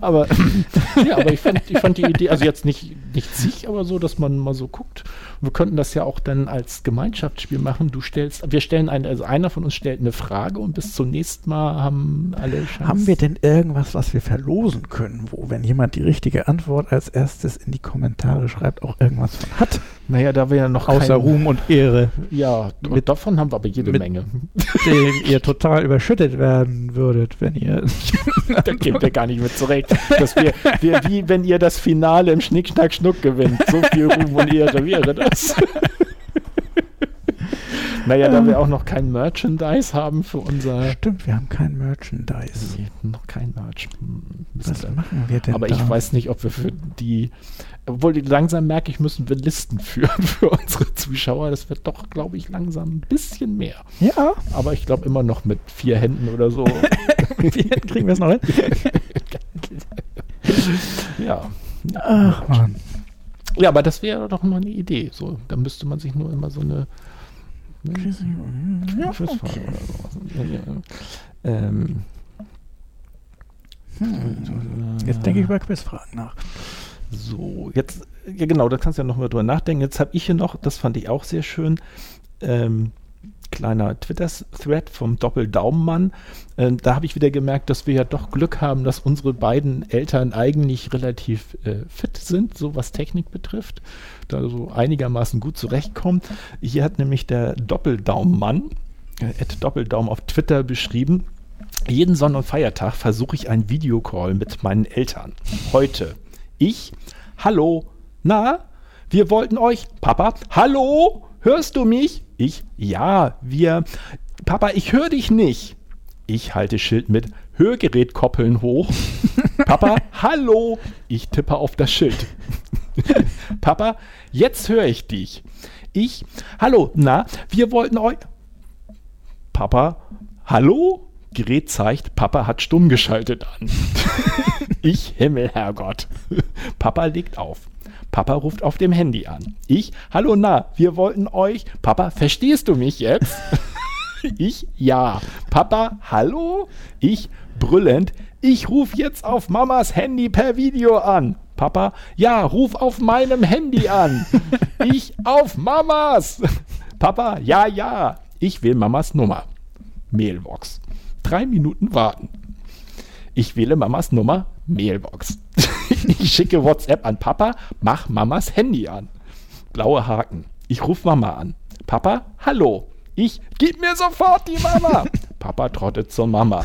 aber, [laughs] ja, aber ich fand, ich fand die Idee, also jetzt nicht, nicht sich, aber so, dass man mal so guckt. Wir könnten das ja auch dann als Gemeinschaftsspiel machen. Du stellst, wir stellen eine, also einer von uns stellt eine Frage und bis zum nächsten Mal haben alle Chance. Haben wir denn irgendwas, was wir verlosen können, wo, wenn jemand die richtige Antwort als erstes in die Kommentare schreibt, auch irgendwas von hat? Naja, da wir ja noch Außer Ruhm und Ehre, Ja, Mit- davon haben wir aber jede mit- Menge. dem ihr total überschüttet werden würdet, wenn ihr. [laughs] Da kämt ihr gar nicht mit zurecht. Dass wir, wir, wie wenn ihr das Finale im Schnick, Schnack, Schnuck gewinnt. So viel Ruhm und Ehre wäre das. [laughs] naja, da wir auch noch kein Merchandise haben für unser. Stimmt, wir haben kein Merchandise. Nee, noch kein Merch. Hm, Was machen wir denn Aber da? ich weiß nicht, ob wir für die. Obwohl, langsam merke ich, müssen wir Listen führen [laughs] für unsere Zuschauer. Das wird doch, glaube ich, langsam ein bisschen mehr. Ja, Aber ich glaube immer noch mit vier Händen oder so. [laughs] kriegen wir es noch hin? [laughs] ja. Ach, Mann. Ja, aber das wäre doch mal eine Idee. So, da müsste man sich nur immer so eine. Ne, Ja, Quizfrage okay. Ähm, Hm. Jetzt denke ich über Quizfragen nach. So, jetzt, ja genau, da kannst du ja noch mal drüber nachdenken. Jetzt habe ich hier noch, das fand ich auch sehr schön, ähm, kleiner Twitter-Thread vom Doppeldaumenmann. Ähm, da habe ich wieder gemerkt, dass wir ja doch Glück haben, dass unsere beiden Eltern eigentlich relativ äh, fit sind, so was Technik betrifft, da so einigermaßen gut zurechtkommen. Hier hat nämlich der Doppeldaumenmann, äh, at Doppeldaumen auf Twitter beschrieben, jeden Sonn- und Feiertag versuche ich einen Videocall mit meinen Eltern. Heute. Ich, hallo, na, wir wollten euch, Papa, hallo, hörst du mich? Ich, ja, wir. Papa, ich höre dich nicht. Ich halte Schild mit Hörgerät koppeln hoch. [laughs] Papa, hallo. Ich tippe auf das Schild. [laughs] Papa, jetzt höre ich dich. Ich, hallo, na, wir wollten euch. Papa, hallo? Gerät zeigt, Papa hat stumm geschaltet an. [laughs] ich, Himmel, Herrgott. Papa legt auf. Papa ruft auf dem Handy an. Ich, hallo, na, wir wollten euch. Papa, verstehst du mich jetzt? [laughs] ich, ja. Papa, hallo? Ich, brüllend. Ich rufe jetzt auf Mamas Handy per Video an. Papa, ja, ruf auf meinem Handy an. [laughs] ich auf Mamas. Papa, ja, ja. Ich will Mamas Nummer. Mailbox. Drei Minuten warten. Ich wähle Mamas Nummer. Mailbox. Ich schicke WhatsApp an Papa, mach Mamas Handy an. Blaue Haken. Ich rufe Mama an. Papa, hallo. Ich, gib mir sofort die Mama. [laughs] Papa trottet zur Mama.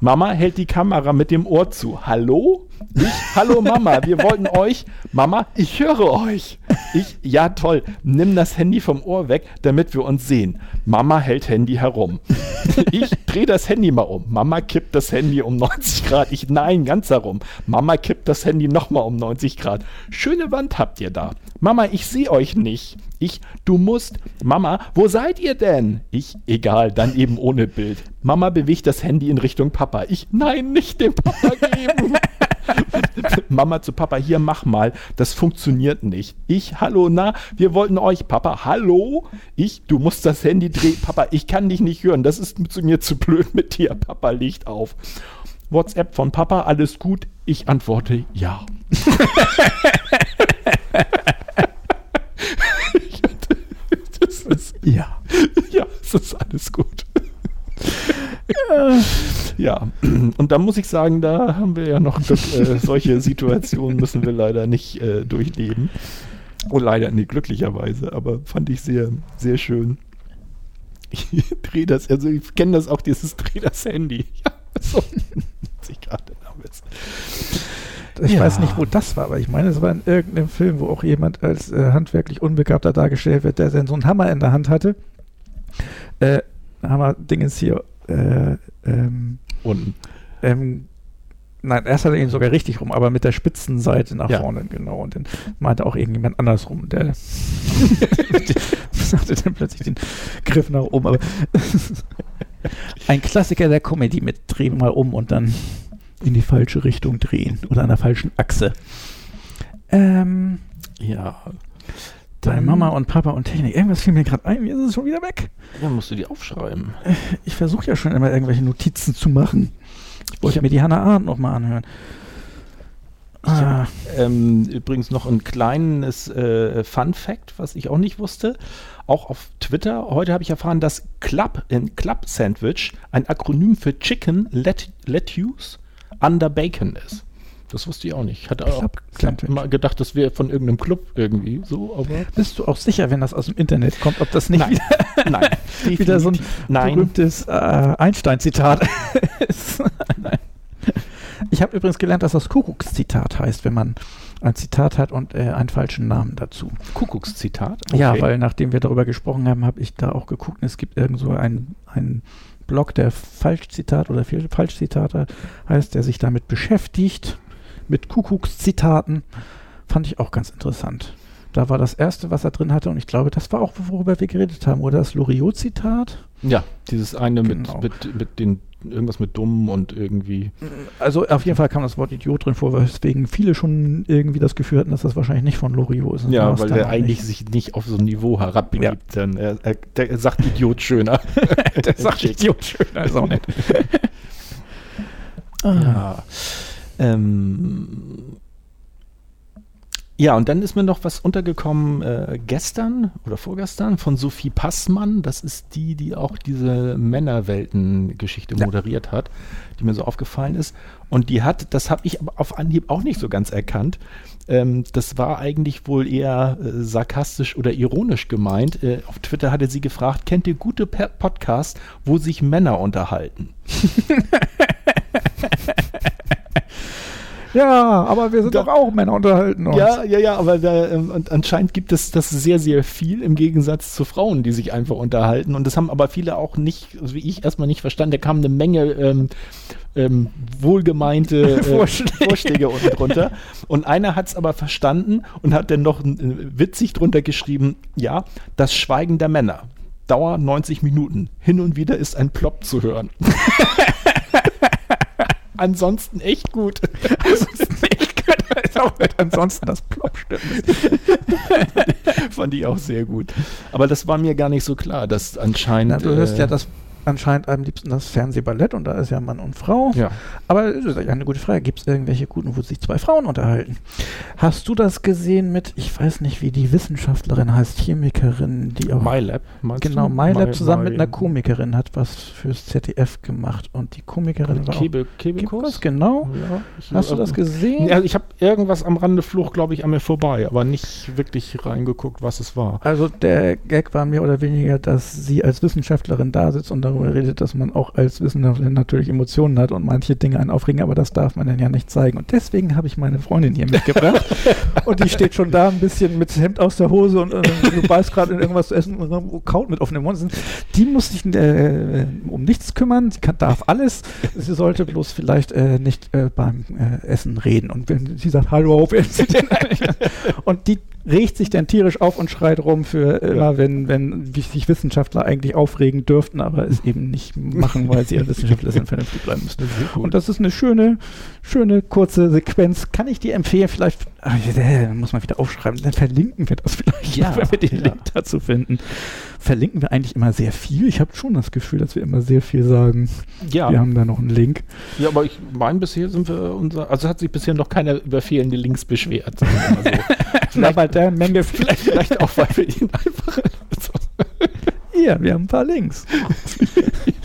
Mama hält die Kamera mit dem Ohr zu. Hallo? Ich, hallo Mama, wir wollten euch. Mama, ich höre euch. Ich, ja toll, nimm das Handy vom Ohr weg, damit wir uns sehen. Mama hält Handy herum. Ich drehe das Handy mal um. Mama kippt das Handy um 90 Grad. Ich, nein, ganz herum. Mama kippt das Handy nochmal um 90 Grad. Schöne Wand habt ihr da. Mama, ich sehe euch nicht. Ich, du musst. Mama, wo seid ihr denn? Ich, egal, dann eben ohne Bild. Mama bewegt das Handy in Richtung Papa. Ich, nein, nicht dem Papa geben. [laughs] [laughs] Mama zu Papa, hier mach mal, das funktioniert nicht. Ich, hallo, na, wir wollten euch, Papa, hallo? Ich, du musst das Handy drehen, Papa, ich kann dich nicht hören, das ist zu mir zu blöd mit dir, Papa liegt auf. WhatsApp von Papa, alles gut? Ich antworte, ja. [laughs] das ist, ja. Ja, es ist alles gut. [laughs] ja, und da muss ich sagen, da haben wir ja noch Glück, äh, solche Situationen müssen wir leider nicht äh, durchleben. Oh, leider nicht, glücklicherweise, aber fand ich sehr, sehr schön. Ich [laughs] drehe das, also ich kenne das auch, dieses Dreh das Handy. [laughs] Ja, so. ich gerade ich ja. weiß nicht, wo das war, aber ich meine, es war in irgendeinem Film, wo auch jemand als äh, handwerklich Unbegabter dargestellt wird, der dann so einen Hammer in der Hand hatte. Äh, Hammer-Dingens hier äh, ähm, unten. Ähm, nein, erst hat er ihn sogar richtig rum, aber mit der spitzen Seite nach ja. vorne, genau. Und dann meinte auch irgendjemand andersrum, der [laughs] [laughs] hatte dann plötzlich den Griff nach oben. Aber [laughs] ein Klassiker der Comedy mit drehen mal um und dann in die falsche Richtung drehen oder an der falschen Achse. Ähm, ja. Deine Mama und Papa und Technik. Irgendwas fiel mir gerade ein, mir ist es schon wieder weg. Ja, musst du die aufschreiben. Ich versuche ja schon immer irgendwelche Notizen zu machen. Ich wollte mir die Hannah Arendt nochmal anhören. Ah. Ähm, übrigens noch ein kleines äh, Fun Fact, was ich auch nicht wusste. Auch auf Twitter. Heute habe ich erfahren, dass Club in Club Sandwich ein Akronym für Chicken Let Lettuce under Bacon ist. Das wusste ich auch nicht. Ich hatte auch immer gedacht, das wäre von irgendeinem Club irgendwie so, aber. Bist du auch sicher, wenn das aus dem Internet kommt, ob das nicht Nein. wieder, [laughs] Nein, [laughs] wieder so ein Nein. berühmtes äh, Einstein-Zitat [laughs] ist? Nein. Ich habe übrigens gelernt, dass das Kuckuckszitat heißt, wenn man ein Zitat hat und äh, einen falschen Namen dazu. Kuckuckszitat? Okay. Ja, weil nachdem wir darüber gesprochen haben, habe ich da auch geguckt. Es gibt irgend so ein, ein Blog, der Falschzitat oder Falschzitate heißt, der sich damit beschäftigt mit Kuckuckszitaten. Fand ich auch ganz interessant. Da war das erste, was er drin hatte, und ich glaube, das war auch, worüber wir geredet haben, oder das Loriot-Zitat? Ja, dieses eine genau. mit, mit, mit den irgendwas mit dumm und irgendwie. Also auf jeden Fall kam das Wort Idiot drin vor, weswegen viele schon irgendwie das Gefühl hatten, dass das wahrscheinlich nicht von Loriot ist. Ja, weil er eigentlich nicht. sich nicht auf so ein Niveau herabbegibt. Ja. Dann er, er, der sagt Idiot schöner. [laughs] der sagt Idiot schöner, ist auch nett. [laughs] ja. Ähm, ja, und dann ist mir noch was untergekommen äh, gestern oder vorgestern von Sophie Passmann. Das ist die, die auch diese Männerwelten-Geschichte ja. moderiert hat, die mir so aufgefallen ist. Und die hat, das habe ich auf Anhieb auch nicht so ganz erkannt. Ähm, das war eigentlich wohl eher äh, sarkastisch oder ironisch gemeint. Äh, auf Twitter hatte sie gefragt, kennt ihr gute Podcasts, wo sich Männer unterhalten? [laughs] Ja, aber wir sind Da- doch auch Männer unterhalten uns. Ja, ja, ja, aber da, ähm, und anscheinend gibt es das sehr, sehr viel im Gegensatz zu Frauen, die sich einfach unterhalten. Und das haben aber viele auch nicht, also wie ich erstmal nicht verstanden. Da kamen eine Menge ähm, ähm, wohlgemeinte [laughs] äh, Vorschläge. Vorschläge unten drunter. Und einer hat es aber verstanden und hat dann noch äh, witzig drunter geschrieben, ja, das Schweigen der Männer. Dauer 90 Minuten. Hin und wieder ist ein Plop zu hören. [laughs] Ansonsten echt gut. [laughs] Ansonsten echt [laughs] gut. Ansonsten das Plop stimmt. [laughs] Fand ich auch sehr gut. Aber das war mir gar nicht so klar, dass anscheinend. Na, du hörst äh, ja das anscheinend am liebsten das Fernsehballett und da ist ja Mann und Frau. Ja. Aber das ist eine gute Frage. Gibt es irgendwelche guten, wo sich zwei Frauen unterhalten? Hast du das gesehen mit, ich weiß nicht, wie die Wissenschaftlerin heißt, Chemikerin, die auch. MyLab. meinst Genau? MyLab My- zusammen My- mit einer Komikerin hat was fürs ZDF gemacht und die Komikerin war Kebe, auch. Kebekurs? Kebekurs, genau. Ja, Hast du das gesehen? Ja, ich habe irgendwas am Rande Fluch, glaube ich, an mir vorbei, aber nicht wirklich reingeguckt, was es war. Also der Gag war mehr oder weniger, dass sie als Wissenschaftlerin da sitzt und darüber redet, dass man auch als Wissenschaftlerin natürlich Emotionen hat und manche Dinge einen aufregen, aber das darf man dann ja nicht zeigen. Und deswegen habe ich meine Freundin hier mitgebracht [laughs] und die steht schon da ein bisschen mit Hemd aus der Hose und äh, du beißt gerade in irgendwas zu essen und kaut mit offenem Mund. Die muss sich äh, um nichts kümmern, sie kann, darf alles. Sie sollte bloß vielleicht äh, nicht äh, beim äh, Essen reden. Und wenn sie sagt, hallo, eigentlich? [laughs] Und die regt sich dann tierisch auf und schreit rum für immer, wenn, wenn wie sich Wissenschaftler eigentlich aufregen dürften, aber es eben nicht machen, weil sie ja Wissenschaftler sind, vernünftig bleiben müssen. Und das ist eine schöne, schöne kurze Sequenz. Kann ich dir empfehlen? Vielleicht ah, äh, muss man wieder aufschreiben. Dann verlinken wir das vielleicht, Ja, [laughs] wenn wir den ja. Link dazu finden. Verlinken wir eigentlich immer sehr viel. Ich habe schon das Gefühl, dass wir immer sehr viel sagen. Ja, Wir haben da noch einen Link. ja aber ich meine, bisher sind wir unser, also hat sich bisher noch keiner über fehlende Links beschwert. sagen wir mal so. [laughs] Na, bei der Menge vielleicht, vielleicht auch, weil wir ihn einfach. hier, wir haben ein paar Links. [laughs]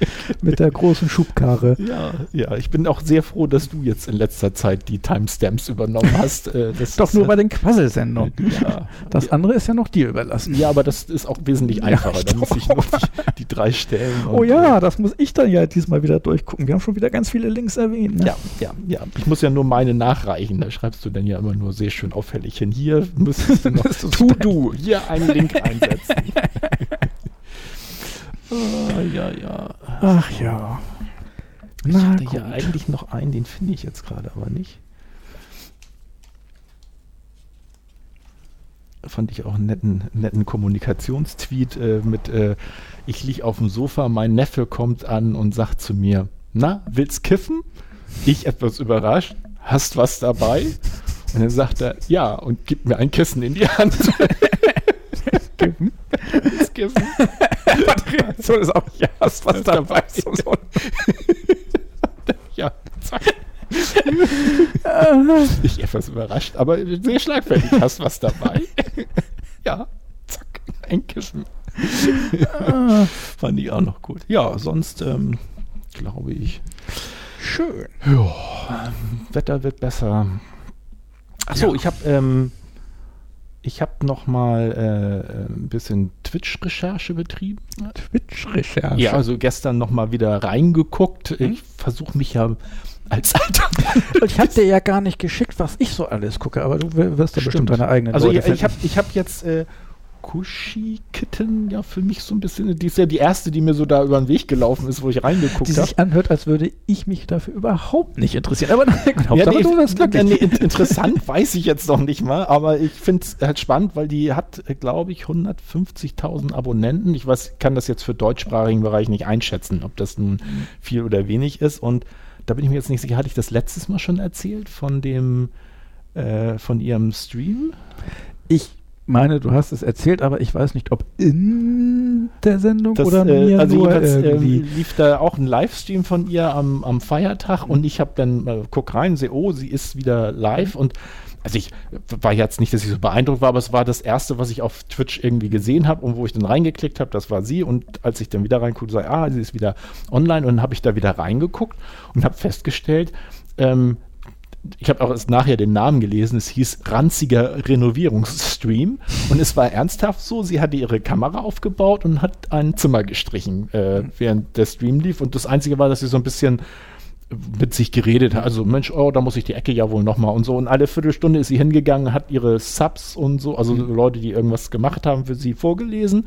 [laughs] Mit der großen Schubkarre. Ja, ja, ich bin auch sehr froh, dass du jetzt in letzter Zeit die Timestamps übernommen hast. Äh, Doch nur äh, bei den Quasselsendungen. Ja, Das ja. andere ist ja noch dir überlassen. Ja, aber das ist auch wesentlich Ja, einfacher. ich da muss ich nur die, die drei Stellen. Oh ja, das muss ich dann ja diesmal wieder durchgucken. Wir haben schon wieder ganz viele Links erwähnt. äh, Ne? Ja, ja, ja. Ich muss ja nur meine nachreichen. Da schreibst du dann ja immer nur sehr schön auffällig hin. Hier müsstest du noch [laughs] du hier einen Link einsetzen. [laughs] Ah, ja, ja. Ach ja. Ich Na hatte gut. hier eigentlich noch einen, den finde ich jetzt gerade aber nicht. Fand ich auch einen netten, netten Kommunikationstweet äh, mit äh, Ich lieg auf dem Sofa, mein Neffe kommt an und sagt zu mir, na, willst kiffen? Ich etwas überrascht, hast was dabei? Und dann sagt er, ja, und gibt mir ein Kissen in die Hand. [laughs] Kiffen. Willst kiffen? Die Reaktion ist auch, ja, hast was dabei. So, so. Ja, zack. Ich etwas überrascht, aber sehr schlagfertig. Hast was dabei? ja, zack, ein Kissen. Fand ich auch noch gut. Ja, sonst ähm, glaube ich, Schön. ja, Wetter wird besser. Achso, Ja. ich habe ähm, ich habe noch mal äh, ein bisschen Twitch-Recherche betrieben. Twitch-Recherche. Ja, also gestern noch mal wieder reingeguckt. Ich versuche mich ja als alter [laughs] ich habe dir ja gar nicht geschickt, was ich so alles gucke, aber du wirst ja bestimmt deine eigenen Also Leute ich finden. habe ich hab jetzt äh, Kushi-Kitten ja für mich so ein bisschen, die ist ja die erste, die mir so da über den Weg gelaufen ist, wo ich reingeguckt die habe. sich anhört, als würde ich mich dafür überhaupt nicht interessieren. Aber [laughs] nein, Ja, nee, du wirst glücklich. nee, in- interessant weiß ich jetzt noch nicht mal, aber ich finde es halt spannend, weil die hat, glaube ich, 150.000 Abonnenten. Ich weiß, kann das jetzt für deutschsprachigen Bereich nicht einschätzen, ob das nun viel oder wenig ist. Und da bin ich mir jetzt nicht sicher, hatte ich das letztes Mal schon erzählt von dem, äh, von ihrem Stream? Ich meine, du hast es erzählt, aber ich weiß nicht, ob in der Sendung Das, oder äh, mir also nur äh, irgendwie. lief da auch ein Livestream von ihr am, am Feiertag und ich habe dann äh, guck rein, sehe, oh, sie ist wieder live und also ich war jetzt nicht, dass ich so beeindruckt war, aber es war das erste, was ich auf Twitch irgendwie gesehen habe und wo ich dann reingeklickt habe, das war sie und als ich dann wieder reinguckte, sage ah, sie ist wieder online und dann habe ich da wieder reingeguckt und habe festgestellt, ähm, ich habe auch erst nachher den Namen gelesen, es hieß ranziger Renovierungsstream und es war ernsthaft so, sie hatte ihre Kamera aufgebaut und hat ein Zimmer gestrichen, äh, während der Stream lief und das Einzige war, dass sie so ein bisschen mit sich geredet hat. Also Mensch, oh, da muss ich die Ecke ja wohl nochmal und so. Und alle Viertelstunde ist sie hingegangen, hat ihre Subs und so, also mhm. Leute, die irgendwas gemacht haben, für sie vorgelesen.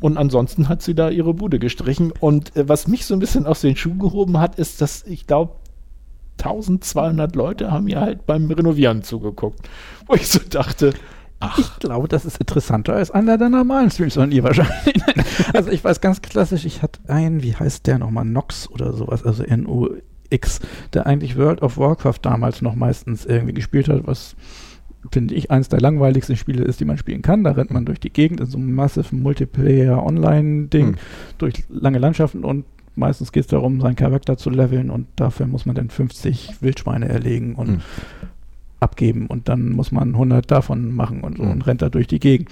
Und ansonsten hat sie da ihre Bude gestrichen. Und äh, was mich so ein bisschen aus den Schuhen gehoben hat, ist, dass ich glaube, 1200 Leute haben ihr halt beim Renovieren zugeguckt. Wo ich so dachte, Ach. Ich glaube, das ist interessanter als einer der normalen Streams von ihr wahrscheinlich. [laughs] also ich weiß ganz klassisch, ich hatte einen, wie heißt der nochmal, Nox oder sowas, also N-O-X, der eigentlich World of Warcraft damals noch meistens irgendwie gespielt hat, was finde ich, eines der langweiligsten Spiele ist, die man spielen kann. Da rennt man durch die Gegend in so einem massiven Multiplayer-Online-Ding, mhm. durch lange Landschaften und meistens geht es darum, seinen Charakter zu leveln und dafür muss man dann 50 Wildschweine erlegen und mhm abgeben und dann muss man 100 davon machen und so mhm. und rennt da durch die Gegend.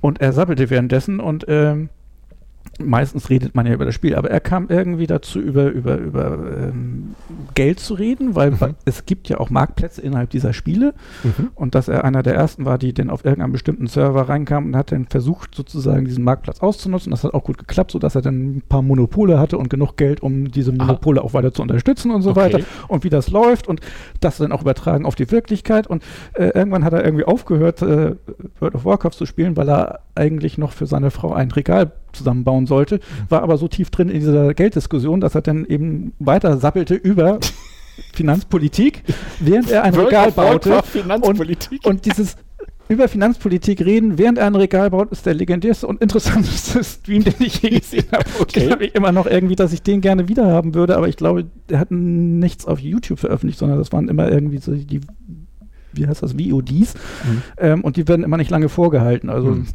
Und er sappelte währenddessen und ähm, meistens redet man ja über das Spiel, aber er kam irgendwie dazu, über, über, über ähm, Geld zu reden, weil mhm. es gibt ja auch Marktplätze innerhalb dieser Spiele mhm. und dass er einer der ersten war, die dann auf irgendeinen bestimmten Server reinkam und hat dann versucht, sozusagen diesen Marktplatz auszunutzen. Das hat auch gut geklappt, sodass er dann ein paar Monopole hatte und genug Geld, um diese Monopole Aha. auch weiter zu unterstützen und so okay. weiter und wie das läuft und das dann auch übertragen auf die Wirklichkeit und äh, irgendwann hat er irgendwie aufgehört, äh, World of Warcraft zu spielen, weil er eigentlich noch für seine Frau ein Regal zusammenbauen sollte, war aber so tief drin in dieser Gelddiskussion, dass er dann eben weiter sappelte über [laughs] Finanzpolitik, während er ein Regal baute. Und, und dieses über Finanzpolitik reden, während er ein Regal baut, ist der legendärste und interessanteste [laughs] Stream, den ich je gesehen habe. [laughs] Okay. habe ich immer noch irgendwie, dass ich den gerne wieder haben würde, aber ich glaube, der hat nichts auf YouTube veröffentlicht, sondern das waren immer irgendwie so die wie heißt das, VODs. Mhm. Ähm, und die werden immer nicht lange vorgehalten. Also mhm.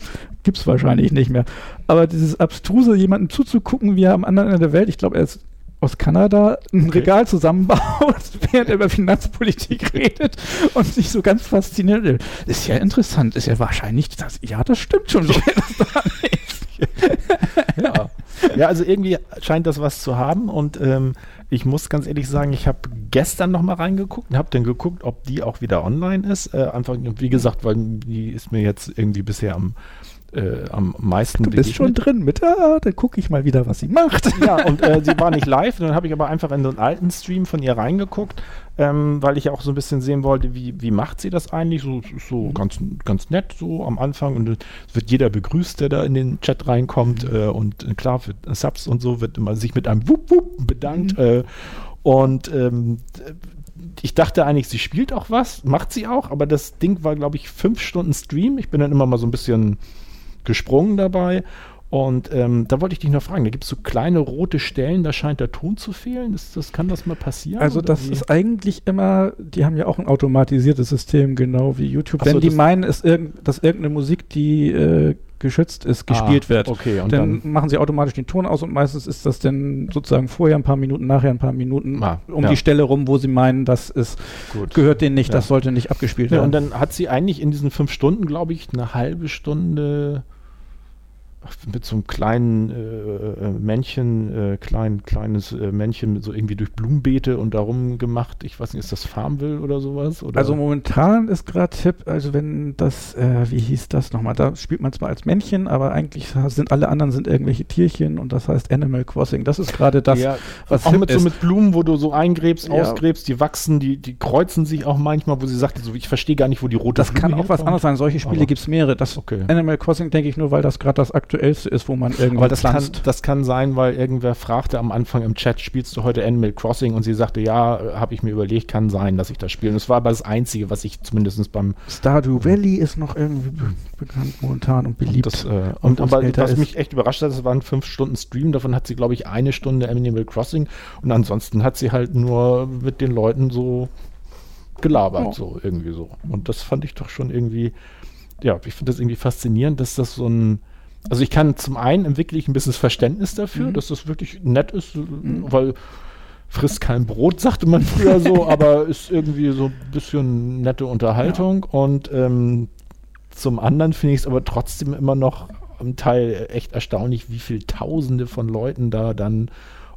Gibt es wahrscheinlich nicht mehr. Aber dieses abstruse, jemandem zuzugucken, wie er am anderen Ende der Welt, ich glaube, er ist aus Kanada ein okay. Regal zusammenbaut, [laughs] während er über Finanzpolitik redet und sich so ganz fasziniert. Ist ja interessant, ist ja wahrscheinlich, das, ja, das stimmt schon so. [laughs] [laughs] ja. ja, also irgendwie scheint das was zu haben und ähm, ich muss ganz ehrlich sagen, ich habe gestern noch mal reingeguckt und habe dann geguckt, ob die auch wieder online ist. Äh, einfach, wie gesagt, weil die ist mir jetzt irgendwie bisher am äh, am meisten Du bist begegnet. schon drin mit, ah, dann gucke ich mal wieder, was sie macht. Ja, und äh, [laughs] sie war nicht live. Und dann habe ich aber einfach in so einen alten Stream von ihr reingeguckt, ähm, weil ich auch so ein bisschen sehen wollte, wie, wie macht sie das eigentlich? So, so mhm. ganz, ganz nett so am Anfang. Und es wird jeder begrüßt, der da in den Chat reinkommt. Mhm. Äh, und äh, klar, für Subs und so wird immer sich mit einem Wupp Wupp bedankt. Mhm. Äh, und ähm, ich dachte eigentlich, sie spielt auch was, macht sie auch, aber das Ding war, glaube ich, fünf Stunden Stream. Ich bin dann immer mal so ein bisschen gesprungen dabei. Und ähm, da wollte ich dich noch fragen, da gibt es so kleine rote Stellen, da scheint der Ton zu fehlen. Ist das, kann das mal passieren? Also das wie? ist eigentlich immer, die haben ja auch ein automatisiertes System, genau wie YouTube. Wenn so, die meinen, ist irgend, dass irgendeine Musik, die äh, geschützt ist, gespielt ah, wird. Okay, und dann, dann, machen sie automatisch den Ton aus und meistens ist das dann sozusagen vorher ein paar Minuten, nachher ein paar Minuten ah, um ja. die Stelle rum, wo sie meinen, das ist, Gut. gehört denen nicht, ja. das sollte nicht abgespielt werden. und dann hat sie eigentlich in diesen fünf Stunden, glaube ich, eine halbe Stunde mit so einem kleinen äh, äh, Männchen, äh, klein, kleines äh, Männchen so irgendwie durch Blumenbeete und darum gemacht. Ich weiß nicht, ist das Farmville oder sowas? Oder? Also momentan ist gerade Tipp, also wenn das, äh, wie hieß das nochmal, da spielt man zwar als Männchen, aber eigentlich sind alle anderen sind irgendwelche Tierchen und das heißt Animal Crossing. Das ist gerade das, ja, was auch mit ist. so mit Blumen, wo du so eingräbst, ja. ausgräbst, die wachsen, die, die kreuzen sich auch manchmal, wo sie sagt, so, ich verstehe gar nicht, wo die rote Das Blume kann auch was anderes sein. Solche Spiele gibt es mehrere. Das okay. Animal Crossing denke ich nur, weil das gerade das aktuellste ist, wo man irgendwie Aber das kann, das kann sein, weil irgendwer fragte am Anfang im Chat, spielst du heute Animal Crossing? Und sie sagte, ja, habe ich mir überlegt, kann sein, dass ich das spiele. Und es war aber das Einzige, was ich zumindest beim Stardew Valley ist noch irgendwie be bekannt momentan und beliebt. Und, das, äh, und, und aber was ist. mich echt überrascht hat, es waren fünf Stunden Stream, davon hat sie, glaube ich, eine Stunde Animal Crossing und ansonsten hat sie halt nur mit den Leuten so gelabert, oh. so irgendwie so. Und das fand ich doch schon irgendwie, ja, ich finde das irgendwie faszinierend, dass das so ein also ich kann zum einen entwickle ich ein bisschen Verständnis dafür, mhm. dass das wirklich nett ist, mhm. weil frisst kein Brot, [laughs] sagte man früher so, [laughs] aber ist irgendwie so ein bisschen nette Unterhaltung. Ja. Und ähm, zum anderen finde ich es aber trotzdem immer noch am Teil echt erstaunlich, wie viele Tausende von Leuten da dann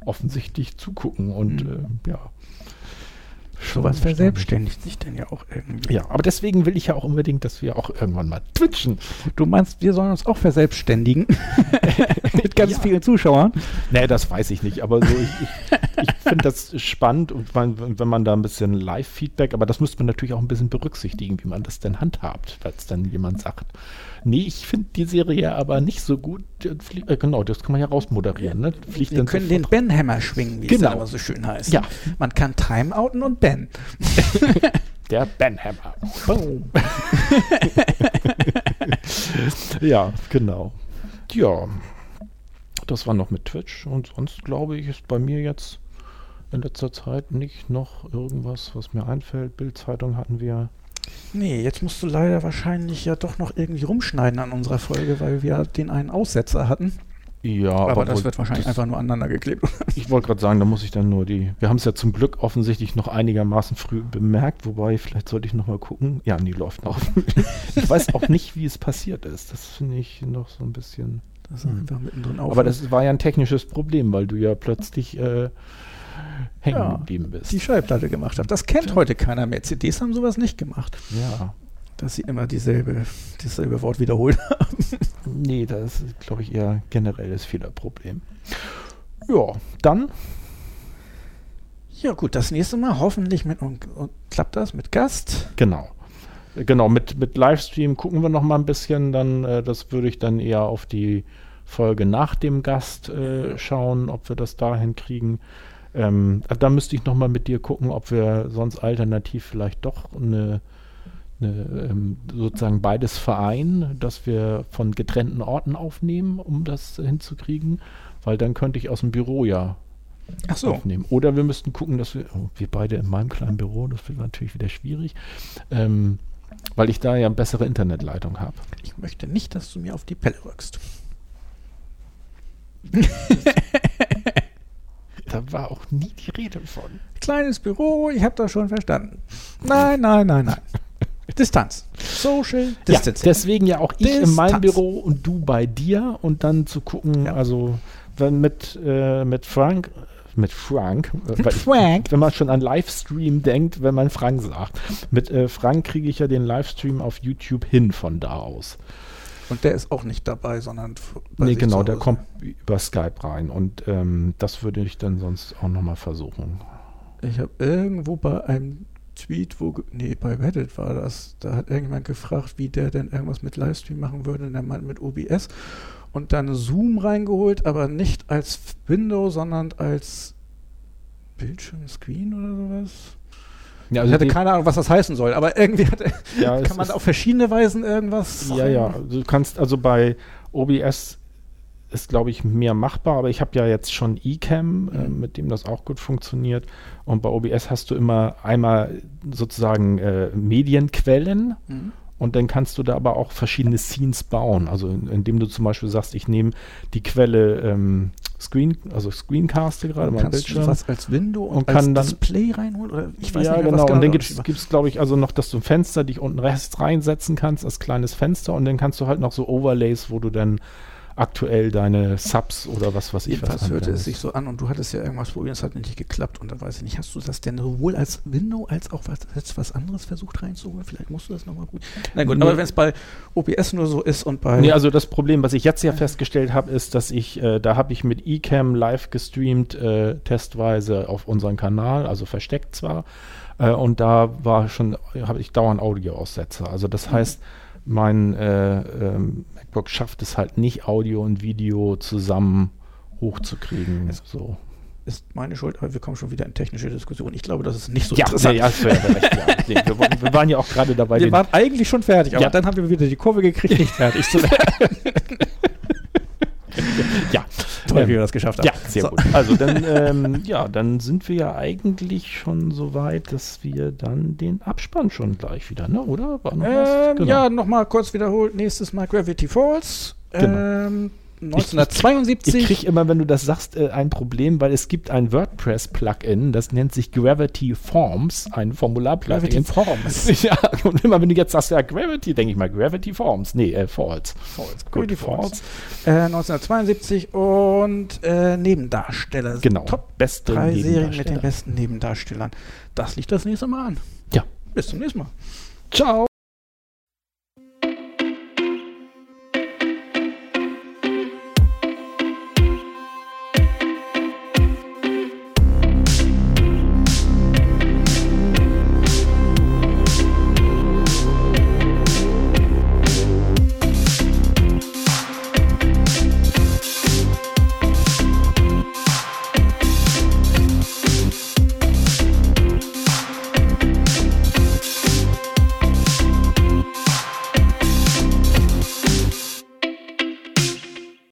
offensichtlich zugucken. Und mhm. äh, ja. Sowas verselbstständigt sich denn ja auch irgendwie. Ja, aber deswegen will ich ja auch unbedingt, dass wir auch irgendwann mal twitchen. Du meinst, wir sollen uns auch verselbstständigen? [laughs] Mit ganz ja. vielen Zuschauern? Nee, das weiß ich nicht, aber so ich, ich ich finde das spannend und man, wenn man da ein bisschen Live-Feedback, aber das müsste man natürlich auch ein bisschen berücksichtigen, wie man das denn handhabt, falls dann jemand sagt, nee, ich finde die Serie aber nicht so gut. Äh, genau, das kann man ja rausmoderieren. Ne? Fliegt Wir können den Ben-Hammer schwingen, wie genau. es aber so schön heißt. Ja. Man kann Timeouten und Ben. [laughs] Der Ben-Hammer. [laughs] Ja, genau. Ja, das war noch mit Twitch und sonst glaube ich, ist bei mir jetzt in letzter Zeit nicht noch irgendwas, was mir einfällt. Bildzeitung hatten wir. Nee, jetzt musst du leider wahrscheinlich ja doch noch irgendwie rumschneiden an unserer Folge, weil wir den einen Aussetzer hatten. Ja, aber, aber das wird wahrscheinlich einfach nur aneinander geklebt. [laughs] Ich wollte gerade sagen, da muss ich dann nur die. Wir haben es ja zum Glück offensichtlich noch einigermaßen früh bemerkt, wobei vielleicht sollte ich noch mal gucken. Ja, die läuft noch. [laughs] ich weiß auch nicht, wie es passiert ist. Das finde ich noch so ein bisschen. Das ist einfach mittendrin auf. Aber das war ja ein technisches Problem, weil du ja plötzlich äh, hängen ja, geblieben bist. Die Schallplatte gemacht habe. Das kennt ja. heute keiner mehr. CDs haben sowas nicht gemacht. Ja. Dass sie immer dieselbe, dasselbe Wort wiederholt [laughs] haben. Nee, das ist, glaube ich, eher generelles Fehlerproblem. Ja, dann. Ja, gut, das nächste Mal hoffentlich mit und, und klappt das mit Gast. Genau. Genau, mit, mit Livestream gucken wir noch mal ein bisschen, dann äh, das würde ich dann eher auf die Folge nach dem Gast äh, schauen, ob wir das dahin kriegen. Ähm, da müsste ich noch mal mit dir gucken, ob wir sonst alternativ vielleicht doch eine, eine ähm, sozusagen beides vereinen, dass wir von getrennten Orten aufnehmen, um das hinzukriegen, weil dann könnte ich aus dem Büro ja Ach so. aufnehmen. Oder wir müssten gucken, dass wir, oh, wir beide in meinem kleinen Büro, das wird natürlich wieder schwierig. Ähm, weil ich da ja eine bessere Internetleitung habe. Ich möchte nicht, dass du mir auf die Pelle rückst. [laughs] da war auch nie die Rede von. Kleines Büro, ich habe das schon verstanden. Nein, nein, nein, nein. [laughs] Distanz. Social Distancing. Ja, deswegen ja auch ich Distanz. in meinem Büro und du bei dir und dann zu gucken, ja. also wenn mit, äh, mit Frank mit Frank, äh, Frank. Ich, wenn man schon an Livestream denkt, wenn man Frank sagt. Mit äh, Frank kriege ich ja den Livestream auf YouTube hin von da aus. Und der ist auch nicht dabei, sondern. Nee, genau, der kommt über Skype rein. Und ähm, das würde ich dann sonst auch nochmal versuchen. Ich habe irgendwo bei einem Tweet, wo, nee, bei Reddit war das, da hat irgendjemand gefragt, wie der denn irgendwas mit Livestream machen würde. Und der meint mit OBS und dann Zoom reingeholt, aber nicht als Window, sondern als Bildschirmscreen oder sowas. Ja, also ich hatte keine Ahnung, was das heißen soll, aber irgendwie hat, ja, [laughs] kann man auf verschiedene Weisen irgendwas. Ja, ja. Du kannst also bei OBS ist, glaube ich, mehr machbar, aber ich habe ja jetzt schon eCam, äh, mhm. äh, mit dem das auch gut funktioniert. Und bei OBS hast du immer einmal sozusagen äh, Medienquellen. Mhm und dann kannst du da aber auch verschiedene Scenes bauen. Also indem du zum Beispiel sagst, ich nehme die Quelle ähm, Screen, also Screencaste gerade mein Bildschirm. Du was als Window und, und als kann dann, Display reinholen? Oder ich weiß ja, nicht, genau. genau. Und dann gibt es, glaube ich, also noch, dass du ein Fenster dich unten rechts reinsetzen kannst als kleines Fenster und dann kannst du halt noch so Overlays, wo du dann aktuell deine Subs oder was, was ich Jedenfalls hörte es sich so an und du hattest ja irgendwas probiert, es hat nicht geklappt und dann weiß ich nicht, hast du das denn sowohl als Window als auch was, als was anderes versucht reinzuholen? Vielleicht musst du das nochmal probieren. Na gut, nee. aber wenn es bei OBS nur so ist und bei. Nee, also das Problem, was ich jetzt ja festgestellt habe, ist, dass ich, äh, da habe ich mit eCam live gestreamt, äh, testweise auf unseren Kanal, also versteckt zwar, äh, und da war schon, habe ich dauernd Audioaussetzer. Also das mhm. Mein äh, ähm, MacBook schafft es halt nicht, Audio und Video zusammen hochzukriegen. Es so. Ist meine Schuld, aber wir kommen schon wieder in technische Diskussionen. Ich glaube, das ist nicht so ja, interessant. Ja, ja, recht, ja. Nee, [laughs] wir, wir, waren ja auch gerade dabei. Wir waren eigentlich schon fertig, aber ja. dann haben wir wieder die Kurve gekriegt, nicht fertig zu werden. [laughs] [laughs] ja, toll, ähm, wie wir das geschafft haben. Ja, sehr so. gut. Also dann, ähm, [laughs] ja, dann sind wir ja eigentlich schon so weit, dass wir dann den Abspann schon gleich wieder, ne? Oder? War noch ähm, genau. Ja, nochmal kurz wiederholt. Nächstes Mal Gravity Falls. Genau. Ähm, 1972. Ich, kriege immer, wenn du das sagst, äh, ein Problem, weil es gibt ein WordPress-Plugin, das nennt sich Gravity Forms, ein Formular-Plugin. Gravity Forms. [laughs] ja, und immer wenn du jetzt sagst, ja, Gravity, denke ich mal, Gravity Forms. Nee, äh, False. False. Gravity Falls. Äh, 1972 und äh, Nebendarsteller. Genau. Top beste drei Serien mit den besten Nebendarstellern. Das liegt das nächste Mal an. Ja. Bis zum nächsten Mal. Ciao.